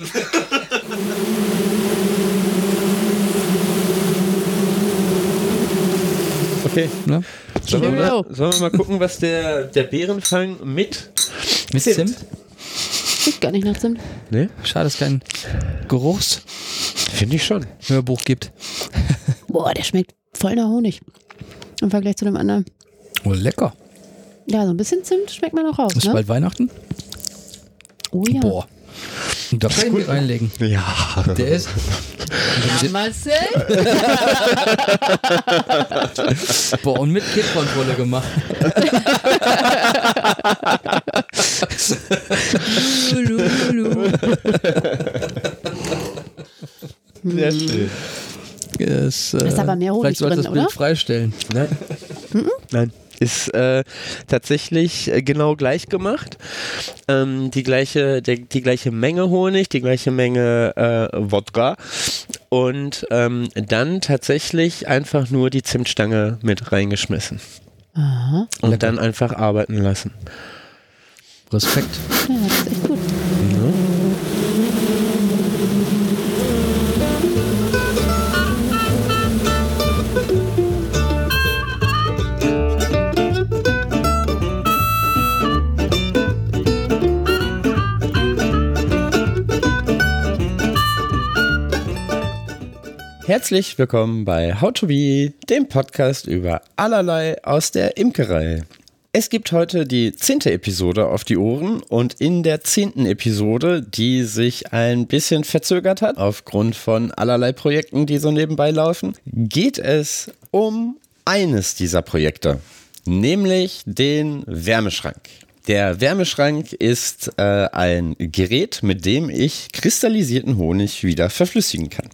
Okay. Ne? Sollen wir, mal, sollen wir mal gucken, was der, der Bärenfang mit. Mit Zimt? Riecht gar nicht nach Zimt. Ne? Schade, dass es kein Geruchshörbuch Finde ich schon. gibt. Boah, der schmeckt voll nach Honig. Im Vergleich zu dem anderen. Oh, lecker. Ja, so ein bisschen Zimt schmeckt man auch raus, Ist ne? bald Weihnachten? Oh ja. Boah. Da kann ich reinlegen. Ja. Der ist. Ja, Marcel? Boah, und mit Kit-Kontrolle gemacht. Sehr schön. Ist, äh, Ist aber mehr Honig Vielleicht sollte drin, das Bild oder? freistellen. Nein. Nein. Ist äh, tatsächlich äh, genau gleich gemacht. Ähm, die, gleiche, der, die gleiche Menge Honig, die gleiche Menge äh, Wodka. Und ähm, dann tatsächlich einfach nur die Zimtstange mit reingeschmissen. Aha. Und dann einfach arbeiten lassen. Respekt. Ja, Herzlich willkommen bei How to Be, dem Podcast über allerlei aus der Imkerei. Es gibt heute die zehnte Episode auf die Ohren und in der zehnten Episode, die sich ein bisschen verzögert hat aufgrund von allerlei Projekten, die so nebenbei laufen, geht es um eines dieser Projekte, nämlich den Wärmeschrank. Der Wärmeschrank ist äh, ein Gerät, mit dem ich kristallisierten Honig wieder verflüssigen kann.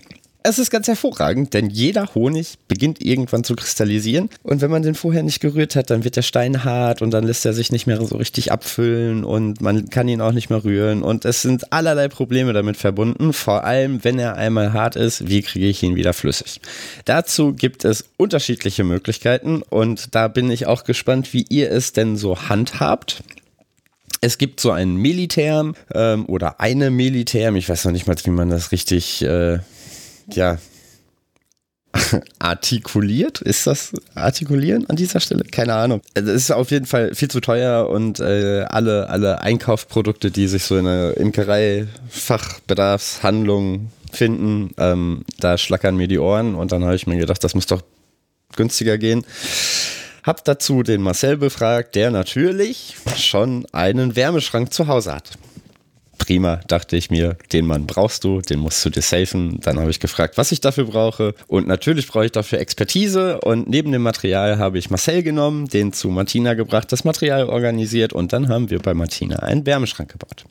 Es ist ganz hervorragend, denn jeder Honig beginnt irgendwann zu kristallisieren. Und wenn man den vorher nicht gerührt hat, dann wird der Stein hart und dann lässt er sich nicht mehr so richtig abfüllen und man kann ihn auch nicht mehr rühren. Und es sind allerlei Probleme damit verbunden, vor allem wenn er einmal hart ist, wie kriege ich ihn wieder flüssig. Dazu gibt es unterschiedliche Möglichkeiten und da bin ich auch gespannt, wie ihr es denn so handhabt. Es gibt so einen Melitherm ähm, oder eine Melitherm, ich weiß noch nicht mal, wie man das richtig, äh, ja, artikuliert. Ist das artikulieren an dieser Stelle? Keine Ahnung. Es ist auf jeden Fall viel zu teuer und äh, alle, alle Einkaufsprodukte, die sich so in der Imkerei, Fachbedarfshandlung finden, ähm, da schlackern mir die Ohren und dann habe ich mir gedacht, das muss doch günstiger gehen. Hab dazu den Marcel befragt, der natürlich schon einen Wärmeschrank zu Hause hat. Prima, dachte ich mir, den Mann brauchst du, den musst du dir safen. Dann habe ich gefragt, was ich dafür brauche. Und natürlich brauche ich dafür Expertise. Und neben dem Material habe ich Marcel genommen, den zu Martina gebracht, das Material organisiert. Und dann haben wir bei Martina einen Wärmeschrank gebaut.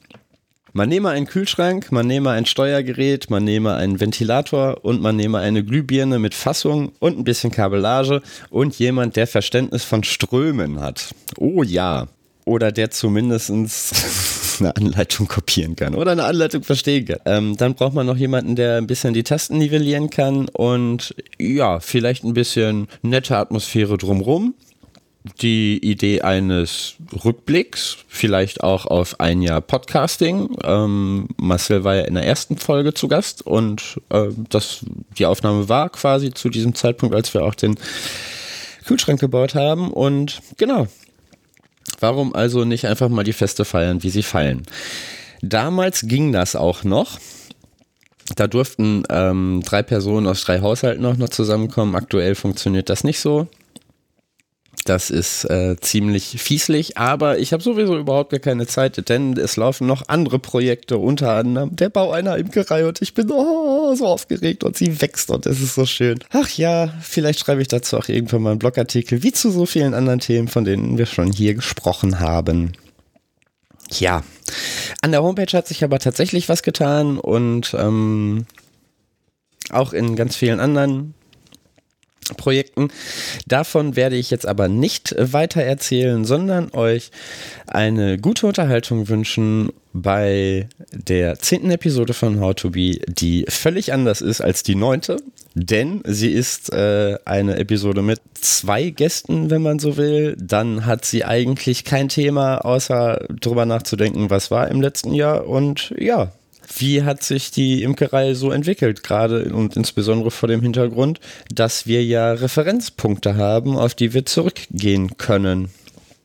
Man nehme einen Kühlschrank, man nehme ein Steuergerät, man nehme einen Ventilator und man nehme eine Glühbirne mit Fassung und ein bisschen Kabellage und jemand, der Verständnis von Strömen hat. Oh ja. Oder der zumindest eine Anleitung kopieren kann oder eine Anleitung verstehen kann. Ähm, dann braucht man noch jemanden, der ein bisschen die Tasten nivellieren kann und ja, vielleicht ein bisschen nette Atmosphäre drumrum die Idee eines Rückblicks, vielleicht auch auf ein Jahr Podcasting. Ähm, Marcel war ja in der ersten Folge zu Gast und äh, das, die Aufnahme war quasi zu diesem Zeitpunkt, als wir auch den Kühlschrank gebaut haben. Und genau, warum also nicht einfach mal die Feste feiern, wie sie fallen? Damals ging das auch noch. Da durften ähm, drei Personen aus drei Haushalten auch noch zusammenkommen. Aktuell funktioniert das nicht so. Das ist äh, ziemlich fieslich, aber ich habe sowieso überhaupt gar keine Zeit, denn es laufen noch andere Projekte, unter anderem der Bau einer Imkerei und ich bin oh, so aufgeregt und sie wächst und es ist so schön. Ach ja, vielleicht schreibe ich dazu auch irgendwann mal einen Blogartikel, wie zu so vielen anderen Themen, von denen wir schon hier gesprochen haben. Ja, an der Homepage hat sich aber tatsächlich was getan und ähm, auch in ganz vielen anderen Projekten. Davon werde ich jetzt aber nicht weiter erzählen, sondern euch eine gute Unterhaltung wünschen bei der zehnten Episode von How to Be, die völlig anders ist als die neunte, denn sie ist äh, eine Episode mit zwei Gästen, wenn man so will. Dann hat sie eigentlich kein Thema, außer drüber nachzudenken, was war im letzten Jahr und ja, wie hat sich die Imkerei so entwickelt, gerade und insbesondere vor dem Hintergrund, dass wir ja Referenzpunkte haben, auf die wir zurückgehen können.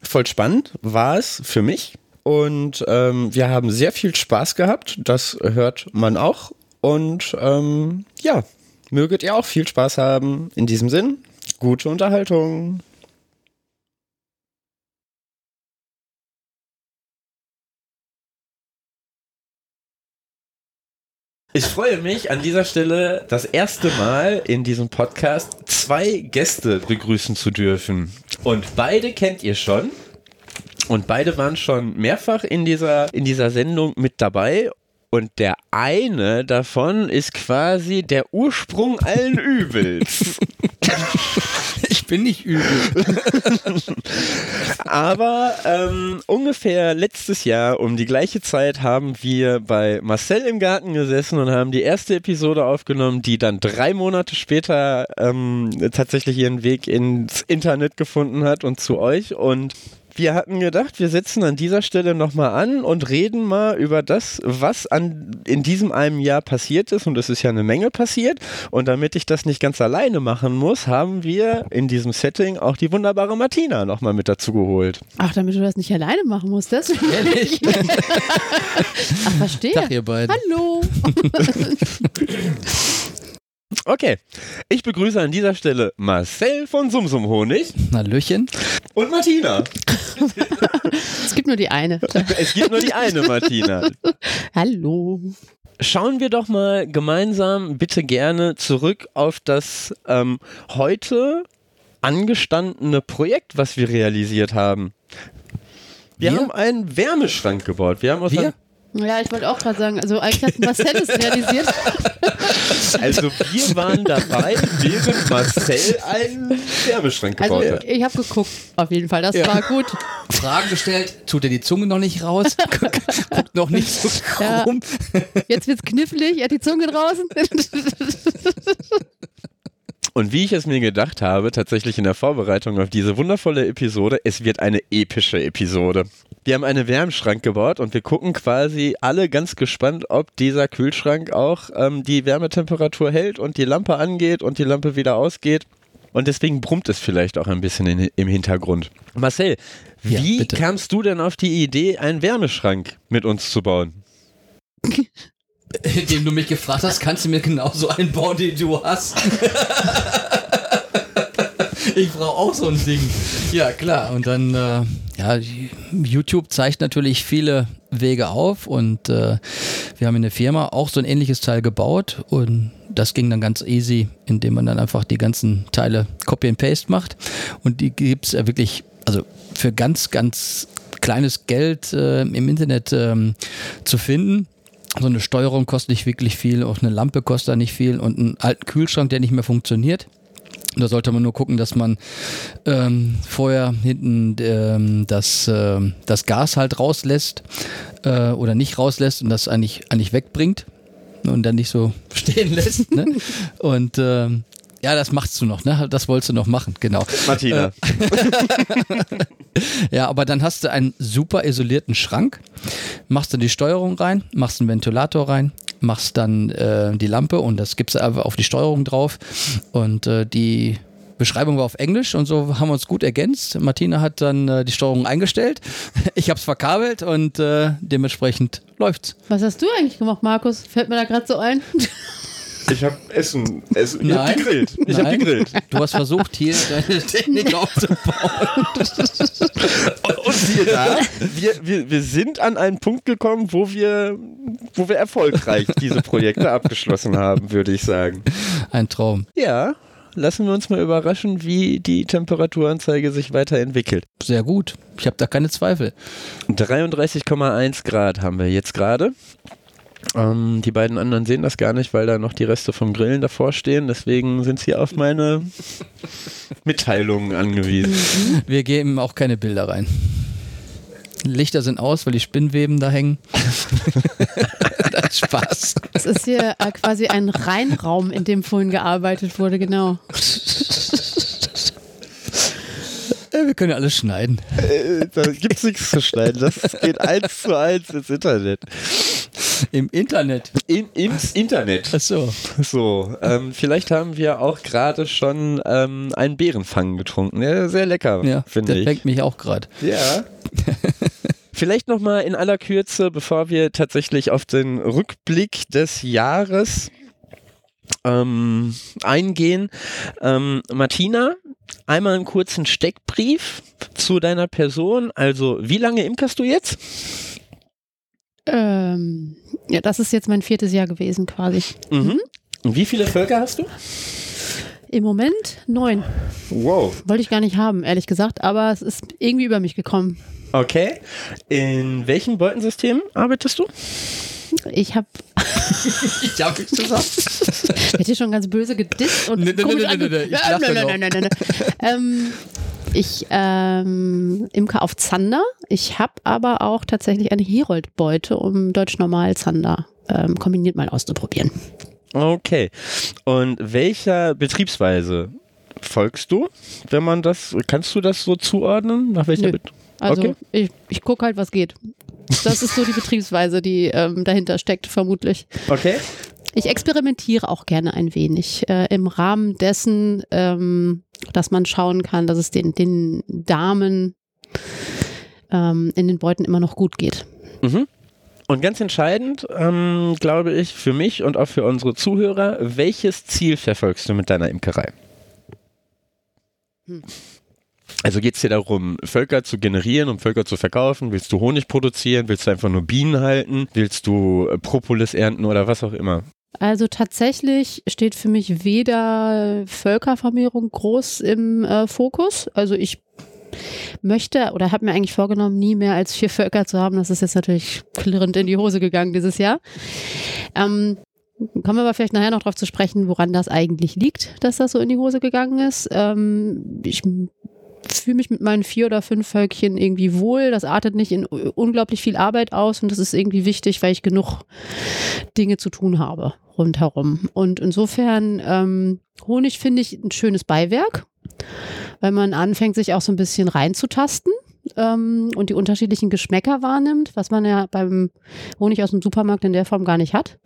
Voll spannend war es für mich und ähm, wir haben sehr viel Spaß gehabt, das hört man auch und ähm, ja, möget ihr auch viel Spaß haben. In diesem Sinn, gute Unterhaltung. Ich freue mich an dieser Stelle das erste Mal in diesem Podcast zwei Gäste begrüßen zu dürfen. Und beide kennt ihr schon. Und beide waren schon mehrfach in dieser, in dieser Sendung mit dabei. Und der eine davon ist quasi der Ursprung allen Übels. Ich bin nicht übel. Aber ähm, ungefähr letztes Jahr um die gleiche Zeit haben wir bei Marcel im Garten gesessen und haben die erste Episode aufgenommen, die dann drei Monate später ähm, tatsächlich ihren Weg ins Internet gefunden hat und zu euch. Und wir hatten gedacht, wir setzen an dieser Stelle nochmal an und reden mal über das, was an, in diesem einem Jahr passiert ist. Und es ist ja eine Menge passiert. Und damit ich das nicht ganz alleine machen muss, haben wir in diesem Setting auch die wunderbare Martina nochmal mit dazu geholt. Ach, damit du das nicht alleine machen musst, deswegen. Ehrlich? Ach, verstehe. Tag, ihr beiden. Hallo. Okay, ich begrüße an dieser Stelle Marcel von Sumsum Honig Hallöchen. und Martina. Es gibt nur die eine. Es gibt nur die eine Martina. Hallo. Schauen wir doch mal gemeinsam bitte gerne zurück auf das ähm, heute angestandene Projekt, was wir realisiert haben. Wir, Wir? haben einen Wärmeschrank gebaut. Wir haben aus Wir? Ja, ich wollte auch gerade sagen, also eigentlich hat Marcel es realisiert. also wir waren dabei, während Marcel einen Wärmeschrank Also gebaut hat. ich habe geguckt, auf jeden Fall. Das Ja. war gut. Fragen gestellt, tut er die Zunge noch nicht raus? Guckt noch nicht so Ja. rum. Jetzt wird's knifflig, er hat die Zunge draußen. Und wie ich es mir gedacht habe, tatsächlich in der Vorbereitung auf diese wundervolle Episode, es wird eine epische Episode. Wir haben einen Wärmschrank gebaut und wir gucken quasi alle ganz gespannt, ob dieser Kühlschrank auch ähm, die Wärmetemperatur hält und die Lampe angeht und die Lampe wieder ausgeht. Und deswegen brummt es vielleicht auch ein bisschen in, im Hintergrund. Marcel, Ja, wie bitte. kamst du denn auf die Idee, einen Wärmeschrank mit uns zu bauen? Indem du mich gefragt hast, kannst du mir genauso einen bauen, den du hast. ich brauche auch so ein Ding. Ja, klar. Und dann, äh, ja, YouTube zeigt natürlich viele Wege auf und äh, wir haben in der Firma auch so ein ähnliches Teil gebaut und das ging dann ganz easy, indem man dann einfach die ganzen Teile Copy and Paste macht und die gibt es ja wirklich, also für ganz, ganz kleines Geld äh, im Internet ähm, zu finden. So eine Steuerung kostet nicht wirklich viel, auch eine Lampe kostet da nicht viel und einen alten Kühlschrank, der nicht mehr funktioniert. Da sollte man nur gucken, dass man ähm, vorher hinten ähm, das, ähm, das Gas halt rauslässt äh, oder nicht rauslässt und das eigentlich, eigentlich wegbringt und dann nicht so stehen lässt. Ne? Und ähm, ja, das machst du noch, ne? Das wolltest du noch machen, genau. Martina. Ja, aber dann hast du einen super isolierten Schrank, machst dann die Steuerung rein, machst einen Ventilator rein, machst dann äh, die Lampe und das gibst du einfach auf die Steuerung drauf und äh, die Beschreibung war auf Englisch und so haben wir uns gut ergänzt. Martina hat dann äh, die Steuerung eingestellt, ich habe es verkabelt und äh, dementsprechend läuft's. Was hast du eigentlich gemacht, Markus? Fällt mir da gerade so ein. Ich habe Essen, Essen ich hab Nein. gegrillt. Ich habe gegrillt. Du hast versucht, hier deine Technik aufzubauen. Und siehe da, wir, wir, wir sind an einen Punkt gekommen, wo wir, wo wir erfolgreich diese Projekte abgeschlossen haben, würde ich sagen. Ein Traum. Ja, lassen wir uns mal überraschen, wie die Temperaturanzeige sich weiterentwickelt. Sehr gut. Ich habe da keine Zweifel. 33,1 Grad haben wir jetzt gerade. Ähm, die beiden anderen sehen das gar nicht, weil da noch die Reste vom Grillen davor stehen. Deswegen sind sie auf meine Mitteilungen angewiesen. Wir geben auch keine Bilder rein. Lichter sind aus, weil die Spinnweben da hängen. das ist Spaß. Es ist hier äh, quasi ein Reinraum, in dem vorhin gearbeitet wurde, genau. Ja, wir können ja alles schneiden. Äh, da gibt es nichts zu schneiden. Das geht eins zu eins ins Internet. Im Internet. Im, Im Internet. Ach so. So, ähm, vielleicht haben wir auch gerade schon ähm, einen Bärenfang getrunken. Ja, sehr lecker, Ja, finde der ich. fängt mich auch gerade. Ja. Vielleicht nochmal in aller Kürze, bevor wir tatsächlich auf den Rückblick des Jahres ähm, eingehen. Ähm, Martina, einmal einen kurzen Steckbrief zu deiner Person. Also, wie lange imkerst du jetzt? Ähm, ja, das ist jetzt mein viertes Jahr gewesen quasi. Mhm. Und wie viele Völker hast du? Im Moment neun. Wow. Wollte ich gar nicht haben, ehrlich gesagt, aber es ist irgendwie über mich gekommen. Okay. In welchem Beutensystem arbeitest du? Ich habe, Ich hab nichts gesagt. ich hätte schon ganz böse gedisst und nein, nein, nein, nein, nein. ähm, ich ähm, imke auf Zander. Ich habe aber auch tatsächlich eine Herold-Beute, um Deutsch-Normal-Zander ähm, kombiniert mal auszuprobieren. Okay. Und welcher Betriebsweise folgst du, wenn man das, kannst du das so zuordnen? Nach welcher Nö. Bet Also Okay. ich, ich gucke halt, was geht. Das ist so die Betriebsweise, die ähm, dahinter steckt, vermutlich. Okay. Ich experimentiere auch gerne ein wenig äh, im Rahmen dessen, ähm, dass man schauen kann, dass es den, den Damen ähm, in den Beuten immer noch gut geht. Mhm. Und ganz entscheidend, ähm, glaube ich, für mich und auch für unsere Zuhörer, welches Ziel verfolgst du mit deiner Imkerei? Hm. Also geht es dir darum, Völker zu generieren, um Völker zu verkaufen? Willst du Honig produzieren? Willst du einfach nur Bienen halten? Willst du äh, Propolis ernten oder was auch immer? Also tatsächlich steht für mich weder Völkervermehrung groß im äh, Fokus. Also ich möchte oder habe mir eigentlich vorgenommen, nie mehr als vier Völker zu haben. Das ist jetzt natürlich klirrend in die Hose gegangen dieses Jahr. Ähm, kommen wir aber vielleicht nachher noch darauf zu sprechen, woran das eigentlich liegt, dass das so in die Hose gegangen ist. Ähm, ich fühle mich mit meinen vier oder fünf Völkchen irgendwie wohl. Das artet nicht in unglaublich viel Arbeit aus und das ist irgendwie wichtig, weil ich genug Dinge zu tun habe rundherum. Und insofern, ähm, Honig finde ich ein schönes Beiwerk, weil man anfängt, sich auch so ein bisschen reinzutasten ähm, und die unterschiedlichen Geschmäcker wahrnimmt, was man ja beim Honig aus dem Supermarkt in der Form gar nicht hat.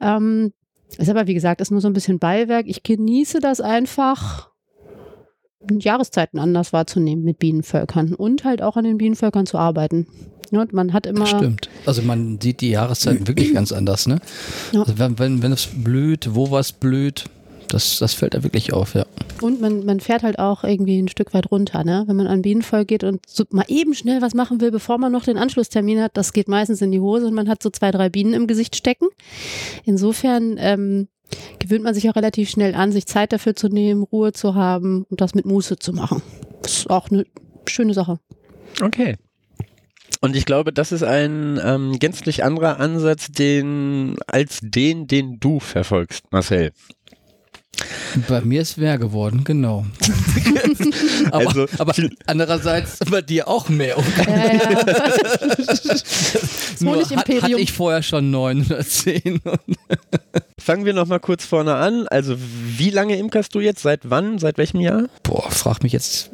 Ähm, ist aber, wie gesagt, ist nur so ein bisschen Beiwerk. Ich genieße das einfach, Jahreszeiten anders wahrzunehmen mit Bienenvölkern und halt auch an den Bienenvölkern zu arbeiten. Und man hat immer. Stimmt. Also man sieht die Jahreszeiten wirklich ganz anders, ne? Ja. Also wenn, wenn, wenn es blüht, wo was blüht, das, das fällt da wirklich auf, ja. Und man, man fährt halt auch irgendwie ein Stück weit runter, ne? Wenn man an Bienenvolk geht und so mal eben schnell was machen will, bevor man noch den Anschlusstermin hat, das geht meistens in die Hose und man hat so zwei, drei Bienen im Gesicht stecken. Insofern ähm, gewöhnt man sich auch relativ schnell an, sich Zeit dafür zu nehmen, Ruhe zu haben und das mit Muße zu machen. Das ist auch eine schöne Sache. Okay. Und ich glaube, das ist ein ähm, gänzlich anderer Ansatz, den als den, den du verfolgst, Marcel. Bei mir ist mehr geworden, genau. aber, Also, aber andererseits bei dir auch mehr. Ja, ja. Nur hat, hatte ich vorher schon neun oder zehn. Fangen wir noch mal kurz vorne an. Also, wie lange imkerst du jetzt? Seit wann? Seit welchem Jahr? Boah, frag mich jetzt,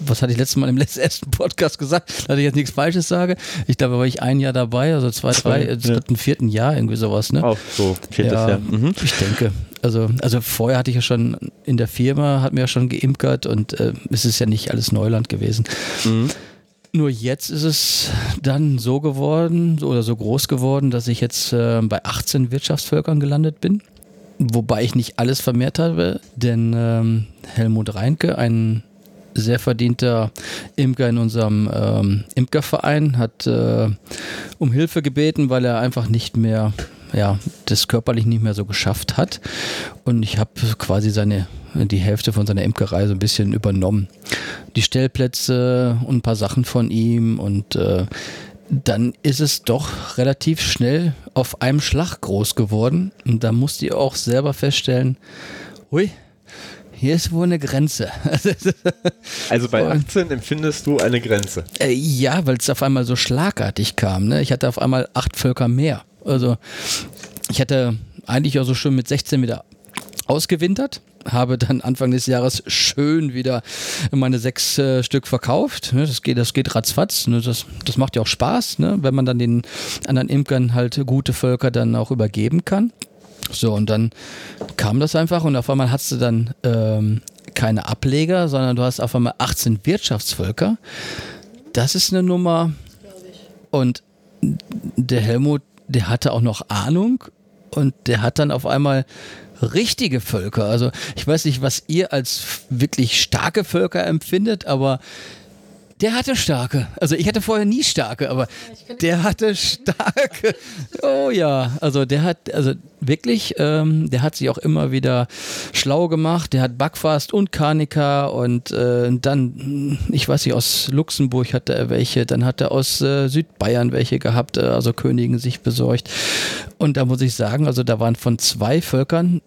was hatte ich letztes Mal im letzten ersten Podcast gesagt, dass ich jetzt nichts Falsches sage. Ich glaube, da war ich ein Jahr dabei, also zwei, Zwei, drei, äh, ja. dritten, vierten Jahr, irgendwie sowas, ne? Auch so, viertes ja, Jahr. Mhm. ich denke. Also, also vorher hatte ich ja schon in der Firma, hat mir ja schon geimkert und äh, es ist ja nicht alles Neuland gewesen. Mhm. Nur jetzt ist es dann so geworden oder so groß geworden, dass ich jetzt äh, bei 18 Wirtschaftsvölkern gelandet bin. Wobei ich nicht alles vermehrt habe, denn ähm, Helmut Reinke, ein sehr verdienter Imker in unserem ähm, Imkerverein, hat äh, um Hilfe gebeten, weil er einfach nicht mehr, ja, das körperlich nicht mehr so geschafft hat. Und ich habe quasi seine, die Hälfte von seiner Imkerei so ein bisschen übernommen. Die Stellplätze und ein paar Sachen von ihm und äh, dann ist es doch relativ schnell auf einem Schlag groß geworden. Und da musste ich auch selber feststellen, hui, hier ist wohl eine Grenze. Also bei Voll. 18 empfindest du eine Grenze. Äh, ja, weil es auf einmal so schlagartig kam. Ne? Ich hatte auf einmal acht Völker mehr. Also ich hatte eigentlich auch so schon mit 16 wieder ausgewintert, habe dann Anfang des Jahres schön wieder meine sechs äh, Stück verkauft. Ne, das geht, das geht ratzfatz. Ne, das, das macht ja auch Spaß, ne, wenn man dann den anderen Imkern halt gute Völker dann auch übergeben kann. So, und dann kam das einfach und auf einmal hast du dann ähm, keine Ableger, sondern du hast auf einmal 18 Wirtschaftsvölker. Das ist eine Nummer. Und der Helmut, der hatte auch noch Ahnung und der hat dann auf einmal richtige Völker. Also ich weiß nicht, was ihr als wirklich starke Völker empfindet, aber der hatte starke. Also ich hatte vorher nie starke, aber der hatte starke. Oh ja, also der hat, also wirklich, ähm, der hat sich auch immer wieder schlau gemacht. Der hat Backfast und Karnika und äh, dann, ich weiß nicht, aus Luxemburg hatte er welche, dann hat er aus äh, Südbayern welche gehabt, äh, also Königen sich besorgt. Und da muss ich sagen, also da waren von zwei Völkern,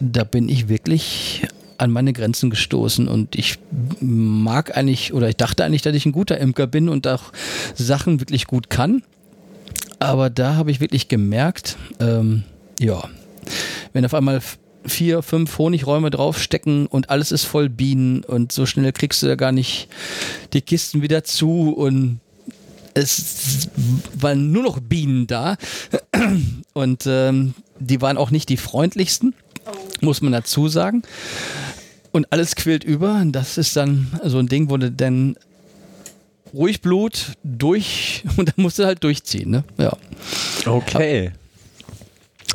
da bin ich wirklich an meine Grenzen gestoßen und ich mag eigentlich oder ich dachte eigentlich, dass ich ein guter Imker bin und auch Sachen wirklich gut kann. Aber da habe ich wirklich gemerkt, ähm, ja, wenn auf einmal vier, fünf Honigräume draufstecken und alles ist voll Bienen und so schnell kriegst du ja gar nicht die Kisten wieder zu und es waren nur noch Bienen da und ähm, die waren auch nicht die freundlichsten, muss man dazu sagen und alles quillt über. Das ist dann so ein Ding, wo du dann ruhig Blut durch und dann musst du halt durchziehen. Ne? Ja. Okay.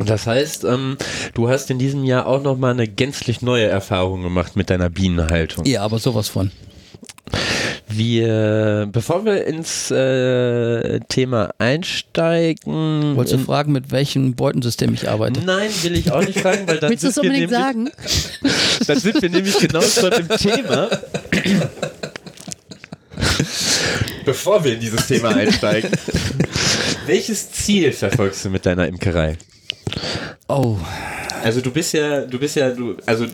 Das heißt, ähm, du hast in diesem Jahr auch nochmal eine gänzlich neue Erfahrung gemacht mit deiner Bienenhaltung. Ja, aber sowas von. Wir, bevor wir ins äh, Thema einsteigen. Wolltest du fragen, mit welchem Beutensystem ich arbeite? Nein, will ich auch nicht fragen, weil dann Willst du es unbedingt nämlich, sagen? Dann sind wir nämlich genau schon im Thema. Bevor wir in dieses Thema einsteigen. Welches Ziel verfolgst du mit deiner Imkerei? Oh, Also du bist ja, du bist ja, du, also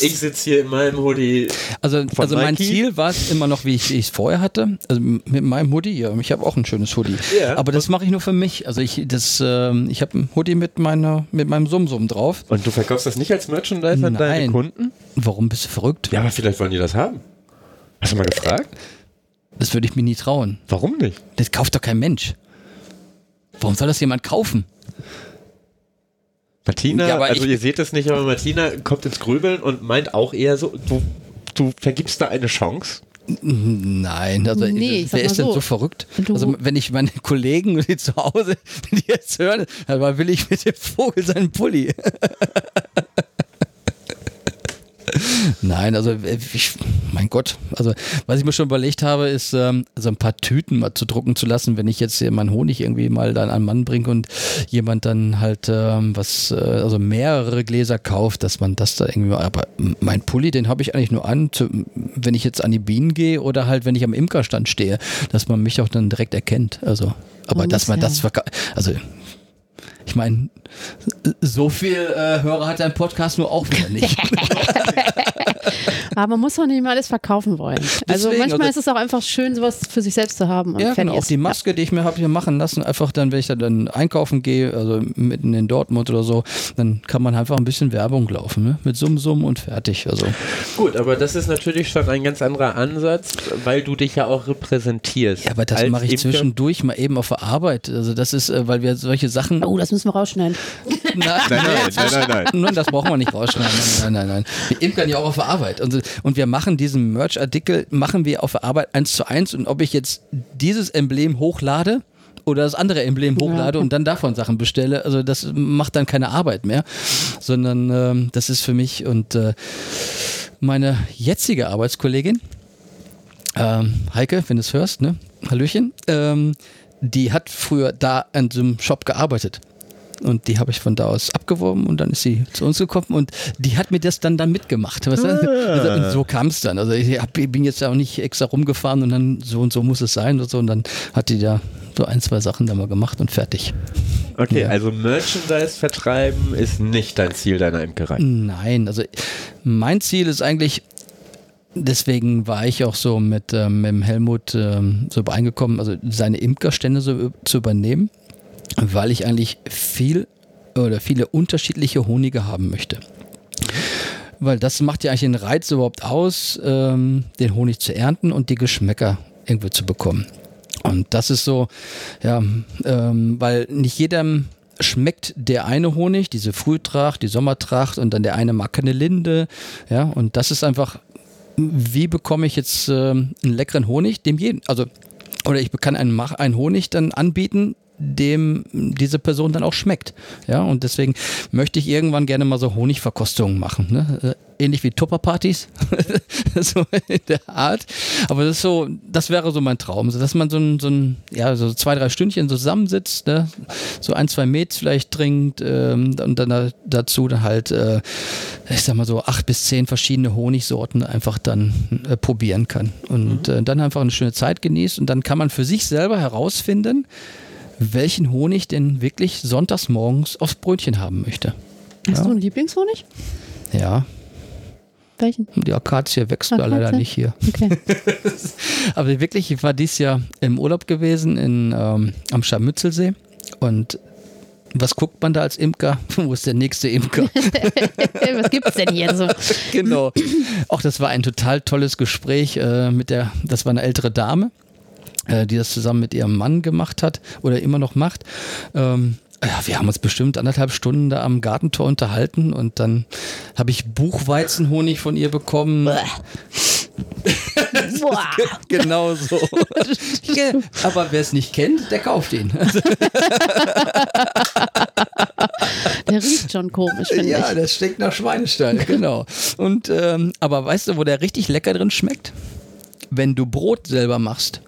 ich sitze hier in meinem Hoodie. also, also mein Nike? Ziel war es immer noch, wie ich es vorher hatte. Also mit meinem Hoodie, ja, ich habe auch ein schönes Hoodie. Ja. aber das mache ich nur für mich. Also ich, das, ähm, ich habe ein Hoodie mit meiner, mit meinem Sumsum drauf. Und du verkaufst das nicht als Merchandise an deine. Kunden? Warum bist du verrückt? Ja, aber vielleicht wollen die das haben. Hast du mal gefragt? Das würde ich mir nie trauen. Warum nicht? Das kauft doch kein Mensch. Warum soll das jemand kaufen? Martina, Ja, aber also ich- ihr seht es nicht, aber Martina kommt ins Grübeln und meint auch eher so, du, du vergibst da eine Chance. Nein, also Nee, wer ist denn so. so verrückt? Du- Also wenn ich meine Kollegen die zu Hause, wenn die jetzt hören, dann will ich mit dem Vogel seinen Pulli. Nein, also ich, mein Gott, also was ich mir schon überlegt habe, ist ähm, so ein paar Tüten mal zu drucken zu lassen, wenn ich jetzt hier meinen Honig irgendwie mal dann an einen Mann bringe und jemand dann halt ähm, was, äh, also mehrere Gläser kauft, dass man das da irgendwie, aber mein Pulli, den habe ich eigentlich nur an, zu, wenn ich jetzt an die Bienen gehe oder halt wenn ich am Imkerstand stehe, dass man mich auch dann direkt erkennt. Also, aber Man dass man ja. das verkauft, also ich meine, so viel äh, Hörer hat dein Podcast nur auch wieder nicht. Aber man muss doch nicht mal alles verkaufen wollen. Also Deswegen, manchmal also- ist es auch einfach schön, sowas für sich selbst zu haben. Und Ja, genau. Auch die Maske, die ich mir habe hier machen lassen, einfach dann, wenn ich da dann einkaufen gehe, also mitten in Dortmund oder so, dann kann man einfach ein bisschen Werbung laufen, ne? Mit Summ, Summ und fertig. Also Gut, aber das ist natürlich schon ein ganz anderer Ansatz, weil du dich ja auch repräsentierst. ja, aber das mache ich zwischendurch mal eben auf der Arbeit. Also das ist, äh, weil wir solche Sachen. Oh, das müssen wir rausschneiden. Nein, Nein, nein, nein, nein. Nein, das brauchen wir nicht rausschneiden. Nein, nein, nein, nein. Wir imkern ja auch auf der Arbeit. Und, und wir machen diesen Merch-Artikel, machen wir auf der Arbeit eins zu eins. Und ob ich jetzt dieses Emblem hochlade oder das andere Emblem hochlade und dann davon Sachen bestelle, also das macht dann keine Arbeit mehr, sondern ähm, das ist für mich und äh, meine jetzige Arbeitskollegin, ähm, Heike, wenn du es hörst, ne? Hallöchen, ähm, die hat früher da an so einem Shop gearbeitet. Und die habe ich von da aus abgeworben und dann ist sie zu uns gekommen und die hat mir das dann dann mitgemacht. Weißt du? also, und so kam es dann. Also ich hab, bin jetzt ja auch nicht extra rumgefahren und dann so und so muss es sein und so. Und dann hat die da so ein, zwei Sachen dann mal gemacht und fertig. Okay, Ja. also Merchandise vertreiben ist nicht dein Ziel deiner Imkerei. Nein, also mein Ziel ist eigentlich, deswegen war ich auch so mit, ähm, mit Helmut ähm, so übereingekommen, also seine Imkerstände so ü- zu übernehmen, weil ich eigentlich viel oder viele unterschiedliche Honige haben möchte. Weil das macht ja eigentlich den Reiz überhaupt aus, ähm, den Honig zu ernten und die Geschmäcker irgendwie zu bekommen. Und das ist so, ja, ähm, weil nicht jedem schmeckt der eine Honig, diese Frühtracht, die Sommertracht und dann der eine mag keine Linde. Ja, und das ist einfach, wie bekomme ich jetzt ähm, einen leckeren Honig, dem jeden, also oder ich kann einen, einen Honig dann anbieten, dem diese Person dann auch schmeckt. Ja, und deswegen möchte ich irgendwann gerne mal so Honigverkostungen machen. Ne? Äh, Ähnlich wie Tupperpartys, so in der Art. Aber das ist so, das wäre so mein Traum, so dass man so ein, so ein, ja, so zwei, drei Stündchen zusammensitzt, ne? so ein, zwei Met vielleicht trinkt ähm, und dann da, dazu dann halt, äh, ich sag mal so acht bis zehn verschiedene Honigsorten einfach dann äh, probieren kann. Und äh, dann einfach eine schöne Zeit genießt und dann kann man für sich selber herausfinden, welchen Honig denn wirklich sonntags morgens aufs Brötchen haben möchte. Hast Ja. du einen Lieblingshonig? Ja, Welchen? die Akazie wächst Akazie? leider nicht hier. Okay. Aber wirklich, ich war dieses Jahr im Urlaub gewesen in, ähm, am Scharmützelsee und was guckt man da als Imker? Wo ist der nächste Imker? Was gibt's denn hier so? genau. Auch das war ein total tolles Gespräch äh, mit der, das war eine ältere Dame, äh, die das zusammen mit ihrem Mann gemacht hat oder immer noch macht. Ähm, ja, wir haben uns bestimmt anderthalb Stunden da am Gartentor unterhalten und dann habe ich Buchweizenhonig von ihr bekommen. Boah. Genau so. Aber wer es nicht kennt, der kauft ihn. Der riecht schon komisch, finde ja, ich. das steckt nach Schweinestall, genau. Und ähm, aber weißt du, wo der richtig lecker drin schmeckt? Wenn du Brot selber machst.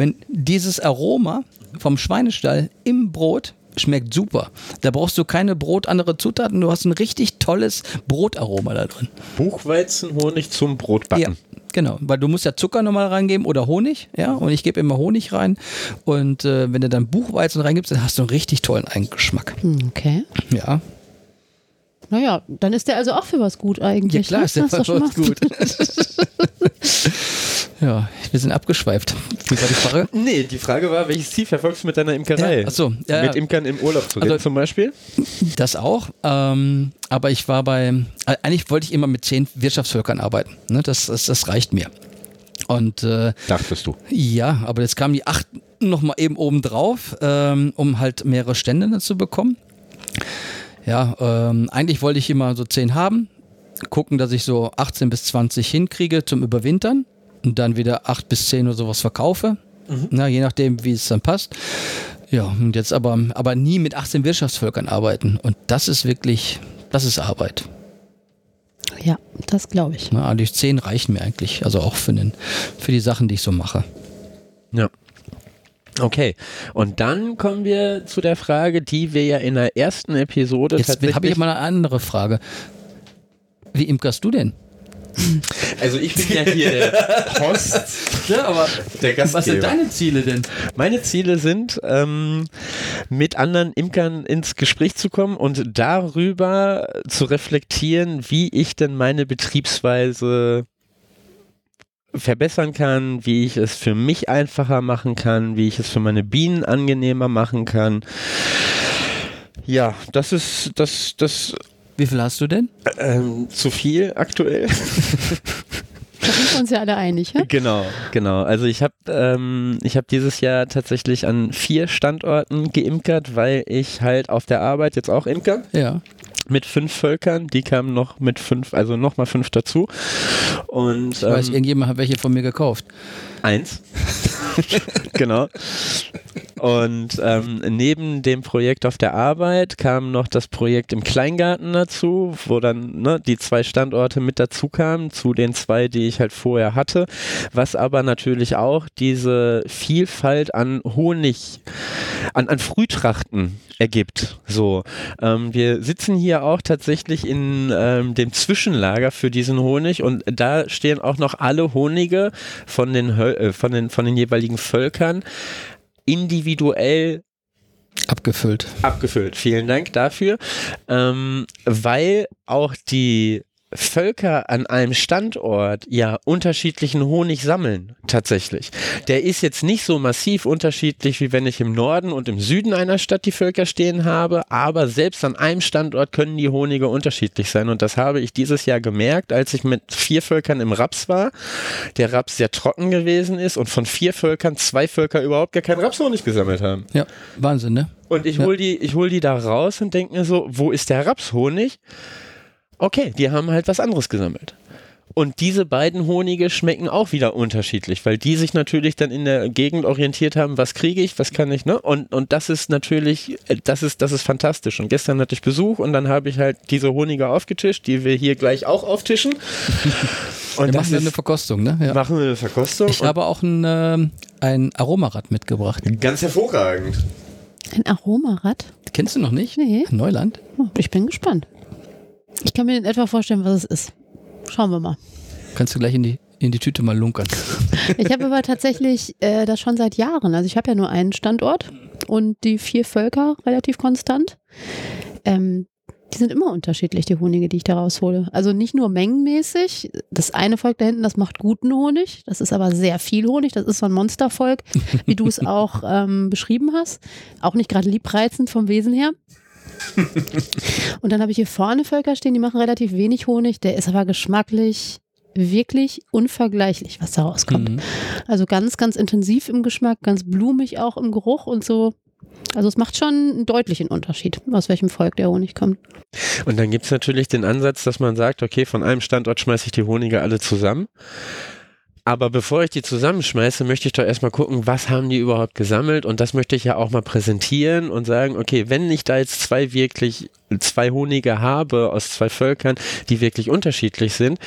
Wenn dieses Aroma vom Schweinestall im Brot schmeckt super. Da brauchst du keine Brot, andere Zutaten. Du hast ein richtig tolles Brotaroma da drin. Buchweizenhonig zum Brotbacken. Ja, genau. Weil du musst ja Zucker nochmal reingeben oder Honig, ja. Und ich gebe immer Honig rein. Und äh, wenn du dann Buchweizen reingibst, dann hast du einen richtig tollen Eigengeschmack. Hm, Okay. Ja. Naja, dann ist der also auch für was gut eigentlich. Ja klar, ne? ist der schon was mal- gut. ja, wir sind abgeschweift. Wie war die Frage? Nee, die Frage war, welches Ziel verfolgst du mit deiner Imkerei? Ja, ach so, ja, mit. Imkern im Urlaub zu gehen Also- zum Beispiel? Das auch. Ähm, aber ich war bei, äh, eigentlich wollte ich immer mit zehn Wirtschaftsvölkern arbeiten. Ne? Das, das, das reicht mir. Und äh, Dachtest du. ja, aber jetzt kamen die acht nochmal eben oben drauf, ähm, um halt mehrere Stände zu bekommen. Ja, ähm, eigentlich wollte ich immer so 10 haben, gucken, dass ich so 18 bis 20 hinkriege zum Überwintern und dann wieder 8 bis 10 oder sowas verkaufe. Na, je nachdem, wie es dann passt. Ja, und jetzt aber, aber nie mit 18 Wirtschaftsvölkern arbeiten. Und das ist wirklich, das ist Arbeit. Ja, das glaube ich. Na, eigentlich 10 reichen mir eigentlich. Also auch für, den, für die Sachen, die ich so mache. Ja. Okay, und dann kommen wir zu der Frage, die wir ja in der ersten Episode Jetzt habe ich mal eine andere Frage. Wie imkerst du denn? also ich bin ja hier der Host, Ja, aber der Gastgeber. deine Ziele denn? Meine Ziele sind, ähm, mit anderen Imkern ins Gespräch zu kommen und darüber zu reflektieren, wie ich denn meine Betriebsweise verbessern kann, wie ich es für mich einfacher machen kann, wie ich es für meine Bienen angenehmer machen kann. Ja, das ist das, das Wie viel hast du denn? ähm, zu viel aktuell. Da sind wir uns ja alle einig. Ja? Genau, genau. Also ich habe ähm, ich habe dieses Jahr tatsächlich an vier Standorten geimkert, weil ich halt auf der Arbeit jetzt auch imker Ja. mit fünf Völkern. Die kamen noch mit fünf, also nochmal fünf dazu. Und Ich weiß, ähm, irgendjemand hat welche von mir gekauft. Eins. genau. Und ähm, neben dem Projekt auf der Arbeit kam noch das Projekt im Kleingarten dazu, wo dann ne, die zwei Standorte mit dazu kamen, zu den zwei, die ich halt vorher hatte, was aber natürlich auch diese Vielfalt an Honig, an, an Frühtrachten ergibt. So, ähm, wir sitzen hier auch tatsächlich in ähm, dem Zwischenlager für diesen Honig und da stehen auch noch alle Honige von den, Höl äh, von den, von den jeweiligen Völkern individuell Abgefüllt. abgefüllt. Vielen Dank dafür, ähm, weil auch die Völker an einem Standort ja unterschiedlichen Honig sammeln, tatsächlich. Der ist jetzt nicht so massiv unterschiedlich, wie wenn ich im Norden und im Süden einer Stadt die Völker stehen habe, aber selbst an einem Standort können die Honige unterschiedlich sein und das habe ich dieses Jahr gemerkt, als ich mit vier Völkern im Raps war, der Raps sehr trocken gewesen ist und von vier Völkern zwei Völker überhaupt gar keinen Rapshonig gesammelt haben. Ja, Wahnsinn, ne? Und ich Ja. hol die, ich hol die da raus und denke mir so, wo ist der Rapshonig? Okay, die haben halt was anderes gesammelt. Und diese beiden Honige schmecken auch wieder unterschiedlich, weil die sich natürlich dann in der Gegend orientiert haben, was kriege ich, was kann ich, ne? Und, und das ist natürlich, äh, das ist, das ist fantastisch. Und gestern hatte ich Besuch und dann habe ich halt diese Honige aufgetischt, die wir hier gleich auch auftischen. Und Wir machen dann eine Verkostung, ne? Ja. machen wir eine Verkostung. Ich habe auch ein, ähm, ein Aromarad mitgebracht. Ganz hervorragend. Ein Aromarad? Kennst du noch nicht? Nee. Neuland? Oh, ich bin gespannt. Ich kann mir in etwa vorstellen, was es ist. Schauen wir mal. Kannst du gleich in die, in die Tüte mal lunkern. Ich habe aber tatsächlich äh, das schon seit Jahren. Also ich habe ja nur einen Standort und die vier Völker relativ konstant. Ähm, die sind immer unterschiedlich, die Honige, die ich da raushole. Also nicht nur mengenmäßig. Das eine Volk da hinten, das macht guten Honig. Das ist aber sehr viel Honig. Das ist so ein Monstervolk, wie du es auch ähm, beschrieben hast. Auch nicht gerade liebreizend vom Wesen her. Und dann habe ich hier vorne Völker stehen, die machen relativ wenig Honig. Der ist aber geschmacklich wirklich unvergleichlich, was da rauskommt. Mhm. Also ganz, ganz intensiv im Geschmack, ganz blumig auch im Geruch und so. Also es macht schon einen deutlichen Unterschied, aus welchem Volk der Honig kommt. Und dann gibt es natürlich den Ansatz, dass man sagt, okay, von einem Standort schmeiße ich die Honige alle zusammen. Aber bevor ich die zusammenschmeiße, möchte ich doch erstmal gucken, was haben die überhaupt gesammelt und das möchte ich ja auch mal präsentieren und sagen, okay, wenn ich da jetzt zwei wirklich, zwei Honige habe aus zwei Völkern, die wirklich unterschiedlich sind,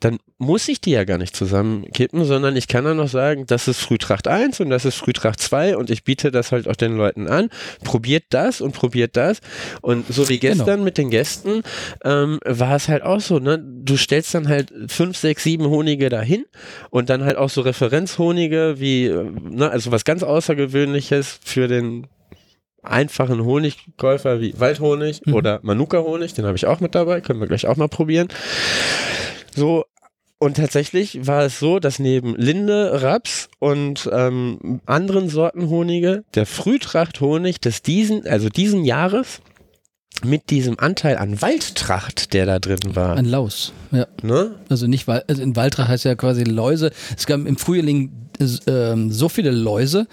dann muss ich die ja gar nicht zusammenkippen, sondern ich kann dann noch sagen, das ist Frühtracht 1 und das ist Frühtracht 2 und ich biete das halt auch den Leuten an. Probiert das und probiert das. Und so wie Genau. gestern mit den Gästen ähm, war es halt auch so, ne? Du stellst dann halt fünf, sechs, sieben Honige dahin und dann halt auch so Referenzhonige wie, ne, also was ganz Außergewöhnliches für den einfachen Honigkäufer wie Waldhonig Mhm. oder Manuka-Honig, den habe ich auch mit dabei, können wir gleich auch mal probieren. So, und tatsächlich war es so, dass neben Linde, Raps und ähm, anderen Sorten Honige der Frühtracht-Honig des diesen, also diesen Jahres mit diesem Anteil an Waldtracht, der da drin war, Ein Laus. Ja. ne? Also nicht, weil also in Waldrach heißt ja quasi Läuse. Es gab im Frühling äh, so viele Läuse.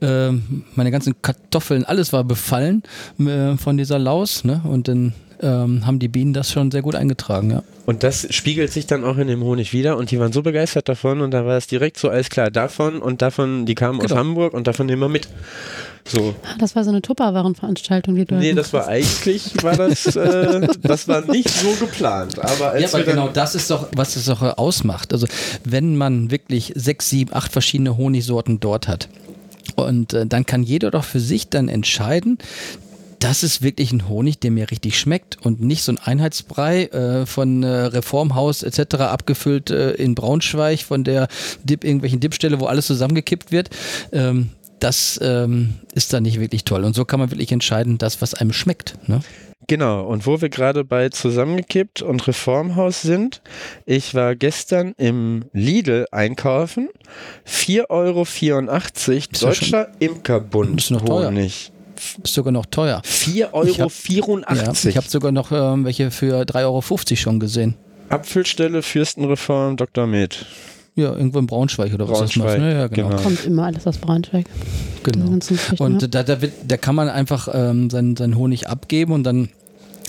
Ähm, meine ganzen Kartoffeln, alles war befallen äh, von dieser Laus. Ne? Und dann ähm, haben die Bienen das schon sehr gut eingetragen. Ja. Und das spiegelt sich dann auch in dem Honig wieder und die waren so begeistert davon und da war es direkt so alles klar, davon und davon, die kamen aus Genau. Hamburg und davon nehmen wir mit. So. Ah, Das war so eine Tupperwarenveranstaltung, die du Nee, das war eigentlich, war das, äh, das war nicht so geplant. Aber Ja, aber genau das ist doch, was es doch ausmacht. Also wenn man wirklich sechs, sieben, acht verschiedene Honigsorten dort hat und äh, dann kann jeder doch für sich dann entscheiden, das ist wirklich ein Honig, der mir richtig schmeckt und nicht so ein Einheitsbrei äh, von äh, Reformhaus etc. abgefüllt äh, in Braunschweig von der Dip, irgendwelchen Dipstelle, wo alles zusammengekippt wird. Ähm, das ähm, ist dann nicht wirklich toll. Und so kann man wirklich entscheiden, das, was einem schmeckt. Ne? Genau, und wo wir gerade bei Zusammengekippt und Reformhaus sind, ich war gestern im Lidl einkaufen, 4,84 Euro, Ist ja Deutscher Imkerbund Ist noch teuer. Honig. Ist sogar noch teuer. 4,84 Ich hab- Euro. Ja, ich habe sogar noch ähm, welche für 3,50 Euro schon gesehen. Apfelstelle, Fürstenreform, Dr. Med. Ja, irgendwo in Braunschweig oder was das Braunschweig, macht. Ja, ja, genau. genau. Kommt immer alles aus Braunschweig. Genau. Und ne? da, da, wird, da kann man einfach ähm, seinen, seinen Honig abgeben und dann